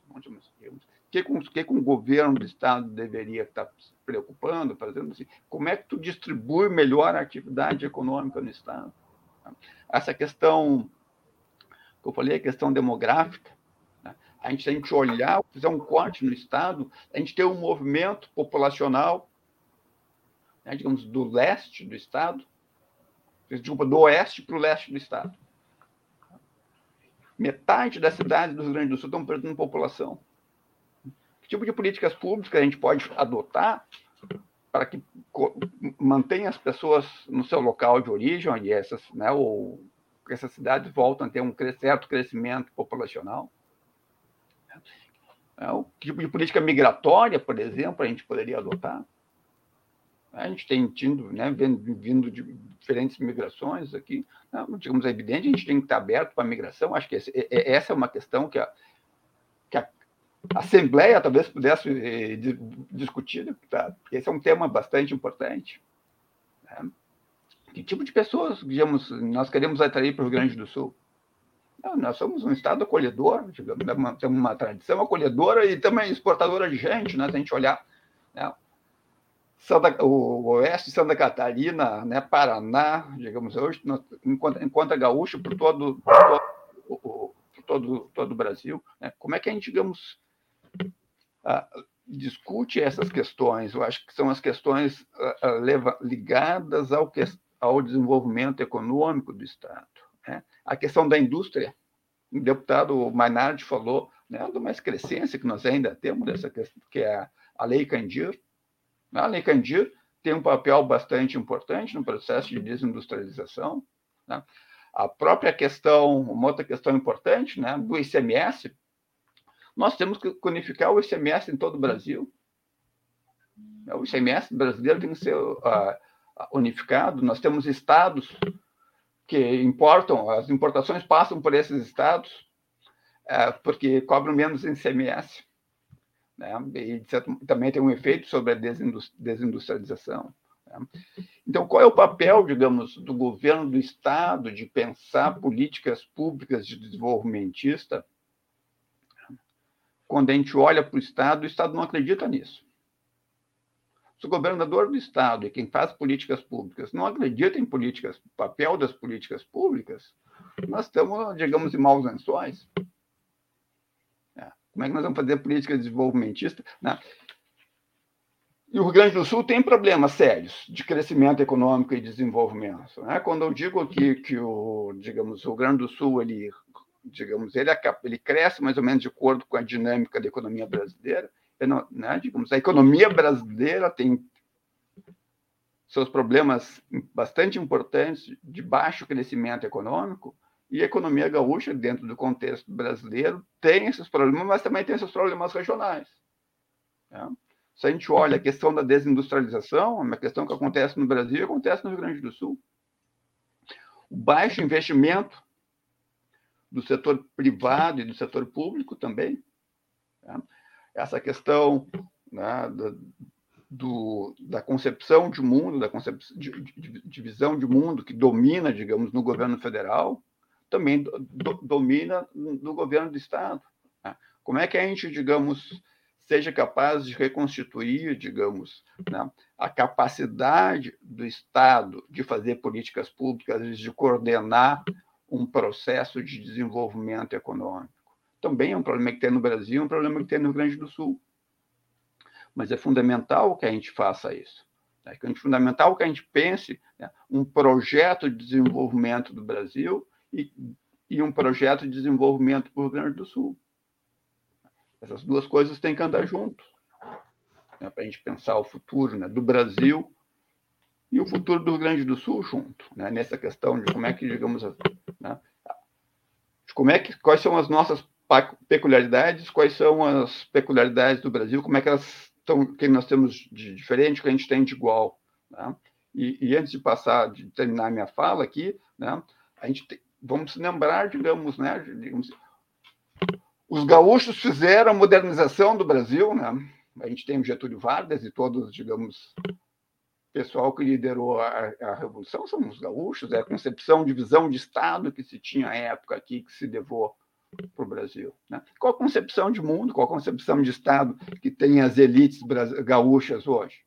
digamos. Que com, que o governo do Estado deveria estar se preocupando, fazendo assim? Como é que tu distribui melhor a atividade econômica no Estado? Essa questão que eu falei, a questão demográfica, a gente, a gente olhar, fizer um corte no Estado, a gente tem um movimento populacional, né, digamos, do leste do Estado, desculpa, do oeste para o leste do Estado. Metade das cidades do Rio Grande do Sul estão perdendo população. Que tipo de políticas públicas a gente pode adotar para que mantenha as pessoas no seu local de origem, onde essas, né, ou essas cidades voltam a ter um certo crescimento populacional? É, o tipo de política migratória, por exemplo, a gente poderia adotar. A gente tem tido, né, vindo de diferentes migrações aqui, né, digamos, é evidente, a gente tem que estar aberto para a migração. Acho que esse, essa é uma questão que a, que a Assembleia talvez pudesse eh, discutir, tá? porque esse é um tema bastante importante. Né? Que tipo de pessoas, digamos, nós queremos atrair para o Rio Grande do Sul? Não, nós somos um Estado acolhedor, digamos, né, temos uma tradição acolhedora e também exportadora de gente, né? Se a gente olhar né? Santa, o oeste Santa Catarina, né? Paraná, digamos, hoje, enquanto, enquanto gaúcho por todo, por todo, por todo, todo o Brasil. Né? Como é que a gente, digamos, uh, discute essas questões? Eu acho que são as questões uh, leva, ligadas ao, que, ao desenvolvimento econômico do Estado. Né? A questão da indústria, o deputado Mainardi falou né, de uma excrescência que nós ainda temos dessa questão, que é a Lei Candir. A Lei Candir tem um papel bastante importante no processo de desindustrialização. Né? A própria questão, uma outra questão importante, né, do ICMS, nós temos que unificar o ICMS em todo o Brasil. O ICMS brasileiro tem que ser uh, unificado. Nós temos estados que importam, as importações passam por esses estados, é, porque cobram menos ICMS. Né? E também tem um efeito sobre a desindustrialização. Né? Então, qual é o papel, digamos, do governo do Estado de pensar políticas públicas de desenvolvimentista? Quando a gente olha para o Estado, o Estado não acredita nisso. Se o governador do estado e quem faz políticas públicas não acredita em políticas, papel das políticas públicas, nós estamos, digamos, em maus lençóis. É. Como é que nós vamos fazer política desenvolvimentista? Né? e o Rio Grande do Sul tem problemas sérios de crescimento econômico e desenvolvimento. Né? Quando eu digo aqui que o, digamos, o Rio Grande do Sul ele, digamos, ele, ele cresce mais ou menos de acordo com a dinâmica da economia brasileira, né? digamos, a economia brasileira tem seus problemas bastante importantes de baixo crescimento econômico e a economia gaúcha, dentro do contexto brasileiro, tem esses problemas, mas também tem esses problemas regionais. Né? Se a gente olha a questão da desindustrialização, é uma questão que acontece no Brasil e acontece no Rio Grande do Sul. O baixo investimento do setor privado e do setor público também. Né? Essa questão né, do, do, da concepção de mundo, da concepção de, de, de, visão de mundo que domina, digamos, no governo federal, também do, domina no governo do Estado. Né? Como é que a gente, digamos, seja capaz de reconstituir, digamos, né, a capacidade do Estado de fazer políticas públicas, de coordenar um processo de desenvolvimento econômico. Também é um problema que tem no Brasil, um problema que tem no Rio Grande do Sul. Mas é fundamental que a gente faça isso. Né? É fundamental que a gente pense né, um projeto de desenvolvimento do Brasil e, e um projeto de desenvolvimento para o Rio Grande do Sul. Essas duas coisas têm que andar juntos. Né, para a gente pensar o futuro né, do Brasil e o futuro do Rio Grande do Sul junto, né, nessa questão de como é que, digamos, né, como é que, quais são as nossas peculiaridades, quais são as peculiaridades do Brasil, como é que elas estão, que nós temos de diferente, o que a gente tem de igual. Né? E, e, antes de passar, de terminar minha fala aqui, né, a gente tem, vamos lembrar, digamos, né, digamos, os gaúchos fizeram a modernização do Brasil, né? A gente tem Getúlio Vargas e todos, digamos, pessoal que liderou a, a revolução são os gaúchos, é a concepção de visão de Estado que se tinha à época aqui, que se levou para o Brasil. Né? Qual a concepção de mundo, qual a concepção de Estado que tem as elites gaúchas hoje?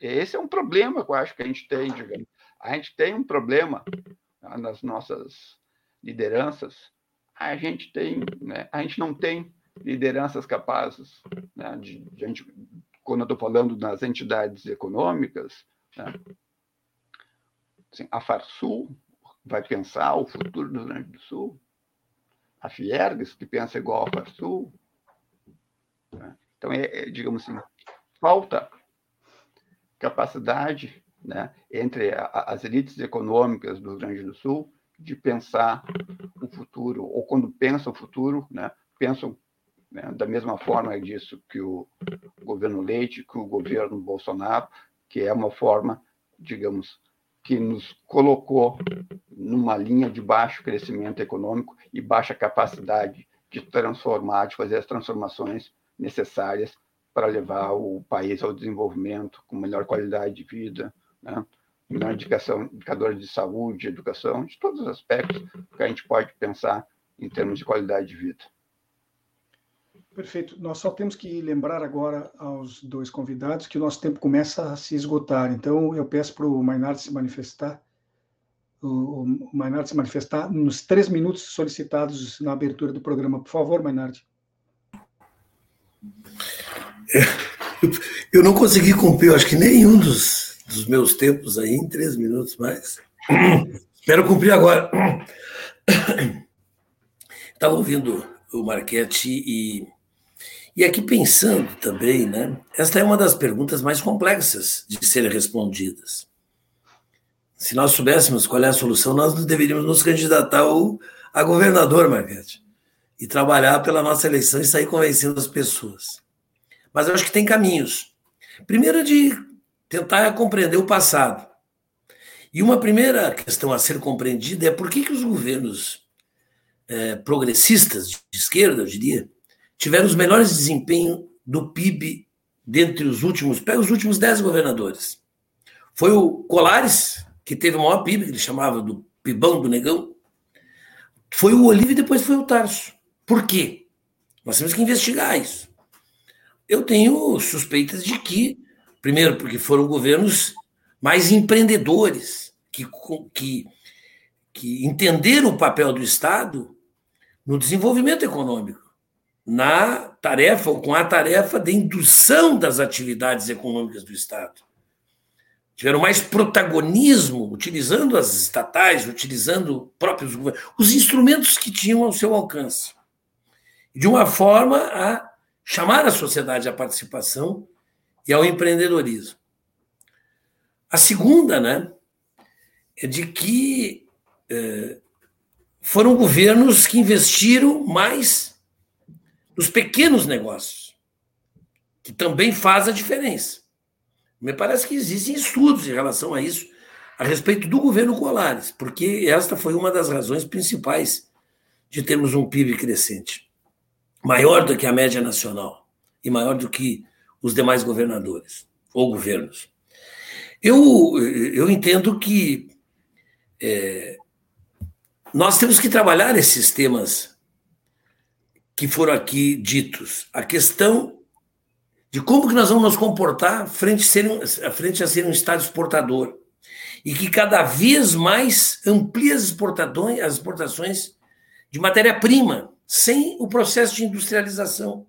Esse é um problema que eu acho que a gente tem, digamos. A gente tem um problema né, nas nossas lideranças a gente tem, né, a gente não tem lideranças capazes, né, de, de gente, quando eu estou falando nas entidades econômicas, né, assim, a Farsul vai pensar o futuro do Rio Grande do Sul, a Fiergs, que pensa igual a Farsul. Né? Então, é, é, digamos assim, falta capacidade né, entre a, as elites econômicas do Rio Grande do Sul de pensar o futuro, ou quando pensam o futuro, né, pensam né, da mesma forma disso que o governo Leite, que o governo Bolsonaro, que é uma forma, digamos, que nos colocou numa linha de baixo crescimento econômico e baixa capacidade de transformar, de fazer as transformações necessárias para levar o país ao desenvolvimento com melhor qualidade de vida, né? na indicação, indicadores de saúde, educação, de todos os aspectos que a gente pode pensar em termos de qualidade de vida. Perfeito. Nós só temos que lembrar agora aos dois convidados que o nosso tempo começa a se esgotar. Então, eu peço para o Maynard se manifestar, o, o Maynard se manifestar nos três minutos solicitados na abertura do programa. Por favor, Maynard. Eu não consegui cumprir, eu acho que nenhum dos dos meus tempos aí em três minutos mais. [clears throat] Espero cumprir agora. [clears throat] Estava ouvindo o Marquete e, e aqui pensando também, né? Esta é uma das perguntas mais complexas de serem respondidas. Se nós soubéssemos qual é a solução, nós deveríamos nos candidatar ao, a governador, Marquete, e trabalhar pela nossa eleição e sair convencendo as pessoas. Mas eu acho que tem caminhos. Primeiro, de tentar compreender o passado. E uma primeira questão a ser compreendida é por que, que os governos é, progressistas, de esquerda, eu diria, tiveram os melhores desempenhos do PIB dentre os últimos, pega os últimos dez governadores. Foi o Colares, que teve o maior PIB, que ele chamava do Pibão do Negão. Foi o Olívio e depois foi o Tarso. Por quê? Nós temos que investigar isso. Eu tenho suspeitas de que Primeiro, porque foram governos mais empreendedores, que, que, que entenderam o papel do Estado no desenvolvimento econômico. na tarefa, ou com a tarefa de indução das atividades econômicas do Estado. Tiveram mais protagonismo, utilizando as estatais, utilizando próprios governos, os instrumentos que tinham ao seu alcance. De uma forma a chamar a sociedade à participação e ao empreendedorismo. A segunda, né, é de que é, foram governos que investiram mais nos pequenos negócios, que também faz a diferença. Me parece que existem estudos em relação a isso, a respeito do governo Colares, porque esta foi uma das razões principais de termos um PIB crescente, maior do que a média nacional e maior do que os demais governadores ou governos. Eu, eu entendo que é, nós temos que trabalhar esses temas que foram aqui ditos. A questão de como que nós vamos nos comportar frente a ser frente a ser um Estado exportador e que cada vez mais amplia as exportações, as exportações de matéria-prima, sem o processo de industrialização.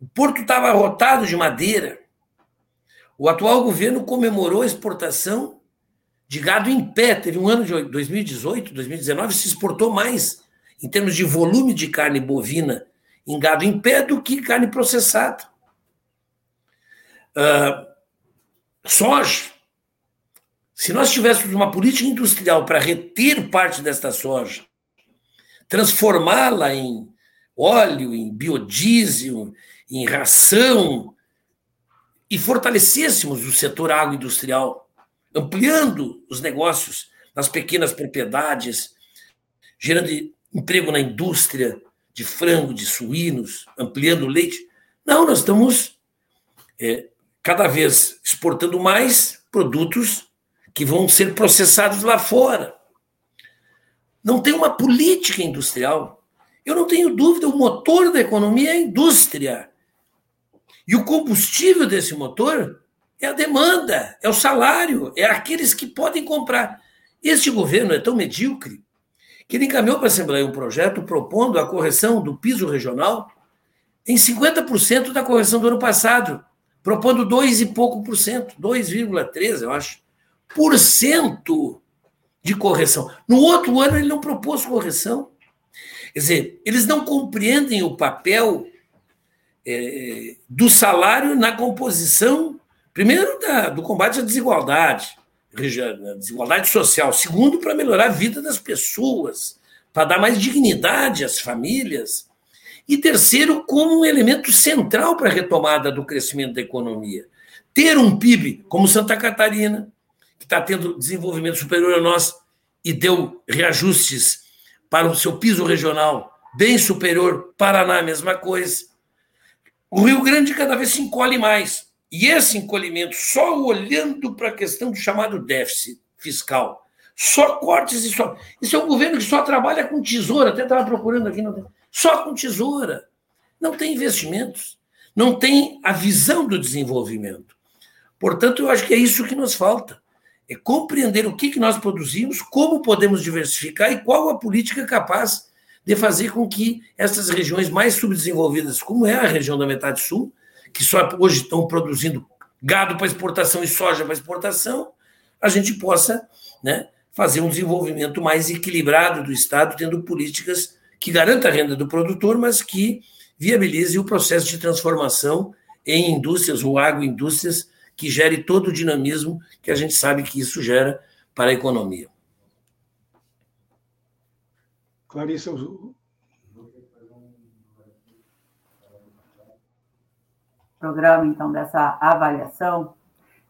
O porto estava rotado de madeira. O atual governo comemorou a exportação de gado em pé. Teve um ano de 2018, 2019, se exportou mais em termos de volume de carne bovina em gado em pé do que carne processada. Uh, soja. Se nós tivéssemos uma política industrial para reter parte desta soja, transformá-la em óleo, em biodiesel, em ração, e fortalecêssemos o setor agroindustrial, ampliando os negócios nas pequenas propriedades, gerando emprego na indústria de frango, de suínos, ampliando o leite. Não, nós estamos é, cada vez exportando mais produtos que vão ser processados lá fora. Não tem uma política industrial. Eu não tenho dúvida, o motor da economia é a indústria. E o combustível desse motor é a demanda, é o salário, é aqueles que podem comprar. Este governo é tão medíocre que ele encaminhou para a Assembleia um projeto propondo a correção do piso regional em 50% da correção do ano passado, propondo 2 e pouco por cento, 2,3, eu acho, por cento de correção. No outro ano ele não propôs correção. Quer dizer, eles não compreendem o papel é, do salário na composição, primeiro, da, do combate à desigualdade, desigualdade social. Segundo, para melhorar a vida das pessoas, para dar mais dignidade às famílias. E terceiro, como um elemento central para a retomada do crescimento da economia. Ter um PIB como Santa Catarina, que está tendo desenvolvimento superior a nós e deu reajustes para o seu piso regional bem superior, Paraná, mesma coisa. O Rio Grande cada vez se encolhe mais. E esse encolhimento, só olhando para a questão do chamado déficit fiscal, só cortes e só. Isso é um governo que só trabalha com tesoura, até estava procurando aqui, não tem. Só com tesoura. Não tem investimentos, não tem a visão do desenvolvimento. Portanto, eu acho que é isso que nos falta. É compreender o que, que nós produzimos, como podemos diversificar e qual a política capaz de fazer com que essas regiões mais subdesenvolvidas, como é a região da metade sul, que só hoje estão produzindo gado para exportação e soja para exportação, a gente possa né, fazer um desenvolvimento mais equilibrado do Estado, tendo políticas que garantam a renda do produtor, mas que viabilize o processo de transformação em indústrias ou agroindústrias que gere todo o dinamismo que a gente sabe que isso gera para a economia. Clarissa, programa, então, dessa avaliação,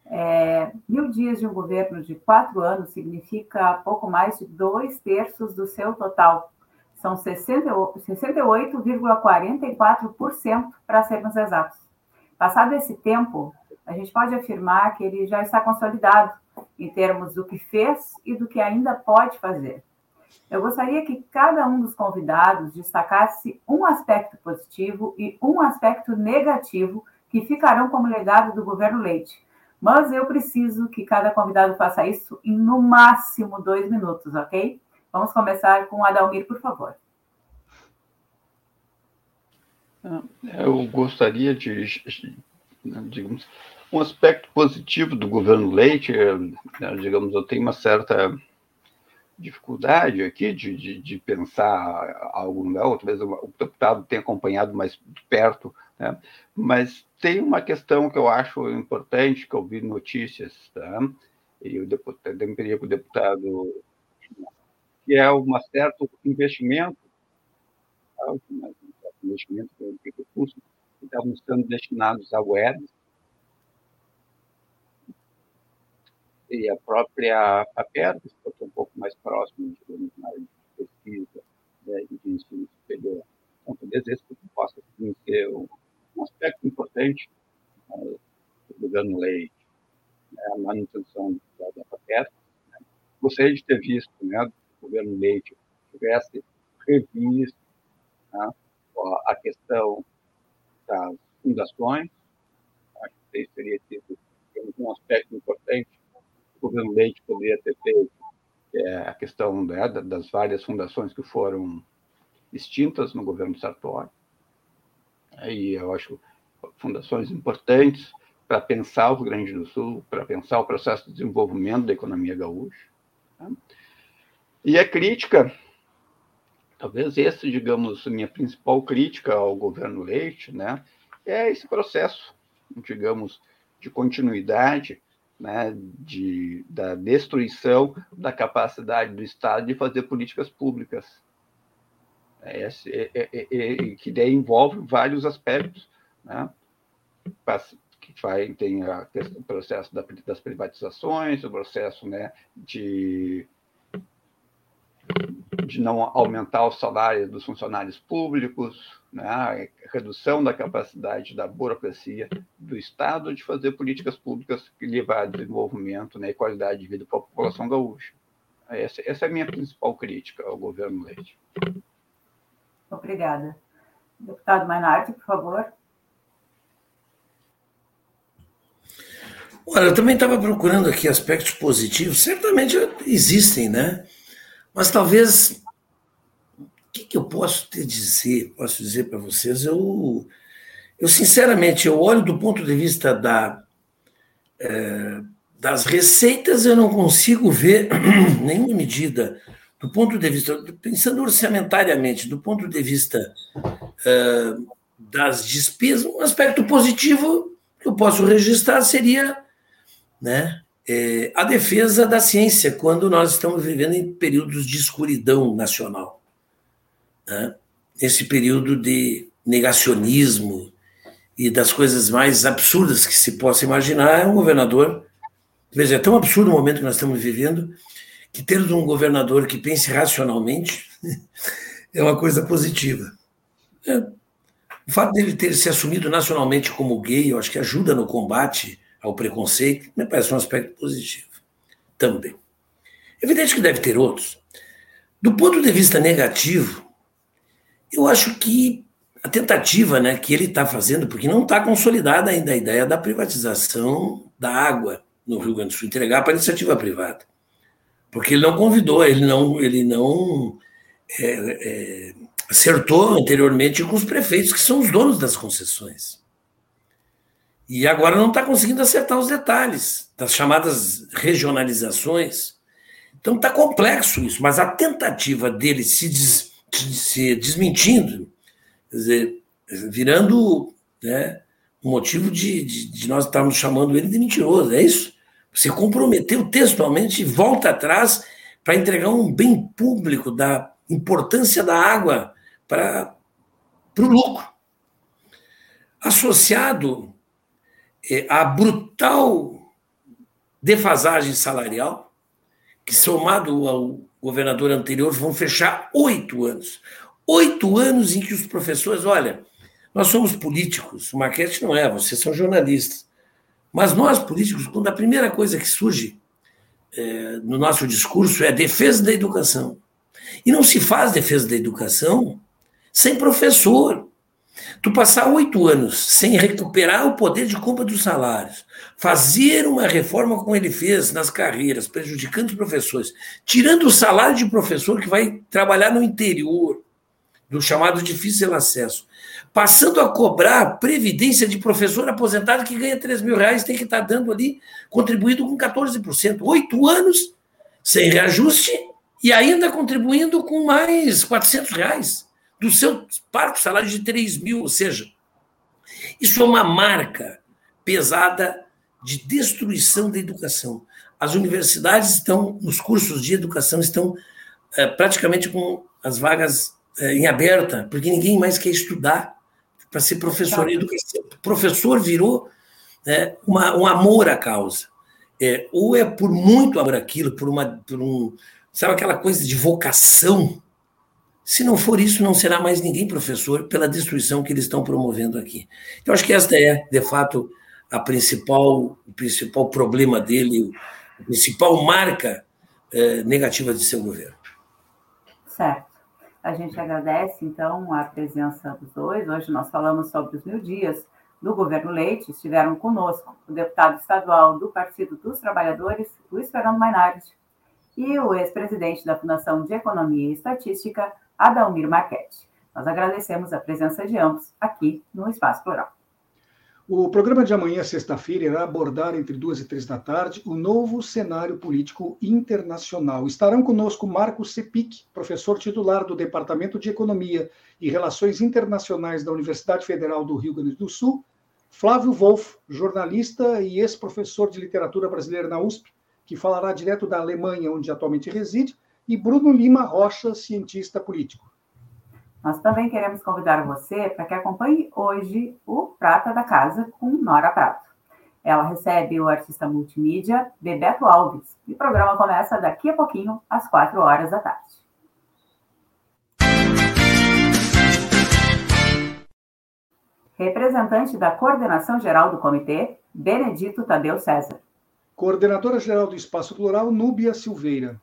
é, mil dias de um governo de quatro anos significa pouco mais de dois terços do seu total. São 68,44%, para sermos exatos. Passado esse tempo, a gente pode afirmar que ele já está consolidado em termos do que fez e do que ainda pode fazer. Eu gostaria que cada um dos convidados destacasse um aspecto positivo e um aspecto negativo que ficarão como legado do governo Leite. Mas eu preciso que cada convidado faça isso em no máximo dois minutos, ok? Vamos começar com Adalmir, por favor. Eu gostaria de, digamos, um aspecto positivo do governo Leite, né, digamos, eu tenho uma certa dificuldade aqui de, de, de pensar algo, né? talvez o deputado tenha acompanhado mais de perto, né? mas tem uma questão que eu acho importante, que eu vi notícias, tá? e eu deveria com o deputado, que é um certo investimento, tá? um investimento que recursos que estavam sendo destinados a webs, e a própria FAPER, que ficou um pouco mais próximo, digamos, na área de pesquisa né, e de ensino superior. Então, talvez esse possa ser um, aspecto importante né, do governo lei, né, a manutenção da, da FAPER. Né. Gostaria de ter visto né, o governo Leite tivesse revisto né, a questão das fundações, acho que teria sido um aspecto importante governo Leite poderia ter feito, é a questão né, das várias fundações que foram extintas no governo Sartori. E eu acho fundações importantes para pensar o Rio Grande do Sul, para pensar o processo de desenvolvimento da economia gaúcha. Né? E a crítica, talvez essa, digamos, minha principal crítica ao governo Leite, né, é esse processo, digamos, de continuidade né, de, da destruição da capacidade do Estado de fazer políticas públicas. É, é, é, é que daí envolve vários aspectos, né, que vai, tem o processo das privatizações, o processo né, de de não aumentar o salário dos funcionários públicos, né, redução da capacidade da burocracia do Estado de fazer políticas públicas que levar a desenvolvimento né, e qualidade de vida para a população gaúcha. Essa, essa é a minha principal crítica ao governo Leite. Obrigada. Deputado Mainardi, por favor. Olha, eu também estava procurando aqui aspectos positivos. Certamente existem, né? Mas talvez o que, que eu posso te dizer, posso dizer para vocês, eu, eu sinceramente eu olho do ponto de vista da, é, das receitas, eu não consigo ver [clears throat] nenhuma medida do ponto de vista, pensando orçamentariamente, do ponto de vista é, das despesas, um aspecto positivo que eu posso registrar seria né, é, a defesa da ciência quando nós estamos vivendo em períodos de escuridão nacional. Né? Esse período de negacionismo e das coisas mais absurdas que se possa imaginar, é um governador. Veja, é tão absurdo o momento que nós estamos vivendo que ter um governador que pense racionalmente [laughs] é uma coisa positiva. É. O fato dele ter se assumido nacionalmente como gay, eu acho que ajuda no combate ao preconceito, me parece um aspecto positivo também. Evidente que deve ter outros. Do ponto de vista negativo, eu acho que a tentativa né, que ele está fazendo, porque não está consolidada ainda a ideia da privatização da água no Rio Grande do Sul, entregar para iniciativa privada. Porque ele não convidou, ele não, ele não é, é, acertou anteriormente com os prefeitos, que são os donos das concessões. E agora não está conseguindo acertar os detalhes das chamadas regionalizações. Então está complexo isso, mas a tentativa dele se, des, se desmentindo, dizer, virando né, motivo de, de, de, nós estarmos chamando ele de mentiroso, é isso? Você comprometeu textualmente e volta atrás para entregar um bem público da importância da água para o lucro. Associado a brutal defasagem salarial, que somado ao governador anterior vão fechar oito anos. Oito anos em que os professores, olha, nós somos políticos, o Marquete não é, vocês são jornalistas. Mas nós, políticos, quando a primeira coisa que surge é, no nosso discurso é a defesa da educação. E não se faz defesa da educação sem professor. Tu passar oito anos sem recuperar o poder de compra dos salários, fazer uma reforma como ele fez nas carreiras, prejudicando os professores, tirando o salário de professor que vai trabalhar no interior, do chamado difícil acesso, passando a cobrar previdência de professor aposentado que ganha 3 mil reais, tem que estar dando ali, contribuído com 14%. Oito anos sem reajuste e ainda contribuindo com mais 400 reais do seu parco salário de 3 mil, ou seja, isso é uma marca pesada de destruição da educação. As universidades estão, os cursos de educação estão é, praticamente com as vagas é, em aberta, porque ninguém mais quer estudar para ser professor. Educação, professor virou é, uma, um amor à causa. É, ou é por muito amor aquilo, por uma, por um, sabe aquela coisa de vocação. Se não for isso, não será mais ninguém professor pela destruição que eles estão promovendo aqui. Eu acho que esta é, de fato, a principal, o principal problema dele, a principal marca é, negativa de seu governo. Certo. A gente agradece, então, a presença dos dois. Hoje nós falamos sobre os mil dias do governo Leite. Estiveram conosco o deputado estadual do Partido dos Trabalhadores, Luiz Fernando Mainardi, e o ex-presidente da Fundação de Economia e Estatística, Adalmir Marchetti. Nós agradecemos a presença de ambos aqui no Espaço Plural. O programa de amanhã, sexta-feira, irá abordar entre duas e três da tarde o novo cenário político internacional. Estarão conosco Marcos Sepic, professor titular do Departamento de Economia e Relações Internacionais da Universidade Federal do Rio Grande do Sul, Flávio Wolff, jornalista e ex-professor de literatura brasileira na USP, que falará direto da Alemanha, onde atualmente reside, e Bruno Lima Rocha, cientista político. Nós também queremos convidar você para que acompanhe hoje o Prata da Casa com Nora Prato. Ela recebe o artista multimídia Bebeto Alves e o programa começa daqui a pouquinho, às quatro horas da tarde. Representante da Coordenação Geral do Comitê, Benedito Tadeu César. Coordenadora Geral do Espaço Plural, Núbia Silveira.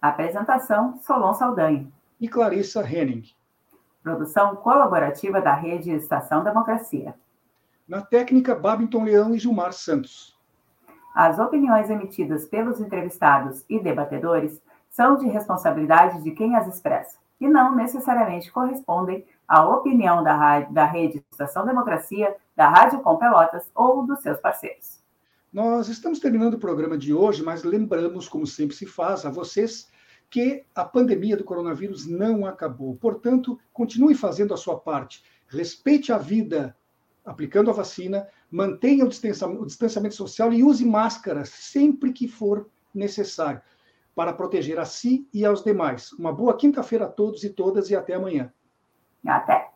Apresentação, Solon Saldanha. E Clarissa Henning. Produção colaborativa da Rede Estação Democracia. Na técnica, Babington Leão e Gilmar Santos. As opiniões emitidas pelos entrevistados e debatedores são de responsabilidade de quem as expressa e não necessariamente correspondem à opinião da, da Rede Estação Democracia, da Rádio Com Pelotas ou dos seus parceiros. Nós estamos terminando o programa de hoje, mas lembramos, como sempre se faz, a vocês que a pandemia do coronavírus não acabou. Portanto, continue fazendo a sua parte. Respeite a vida aplicando a vacina, mantenha o distanciamento, o distanciamento social e use máscara sempre que for necessário para proteger a si e aos demais. Uma boa quinta-feira a todos e todas e até amanhã. Até.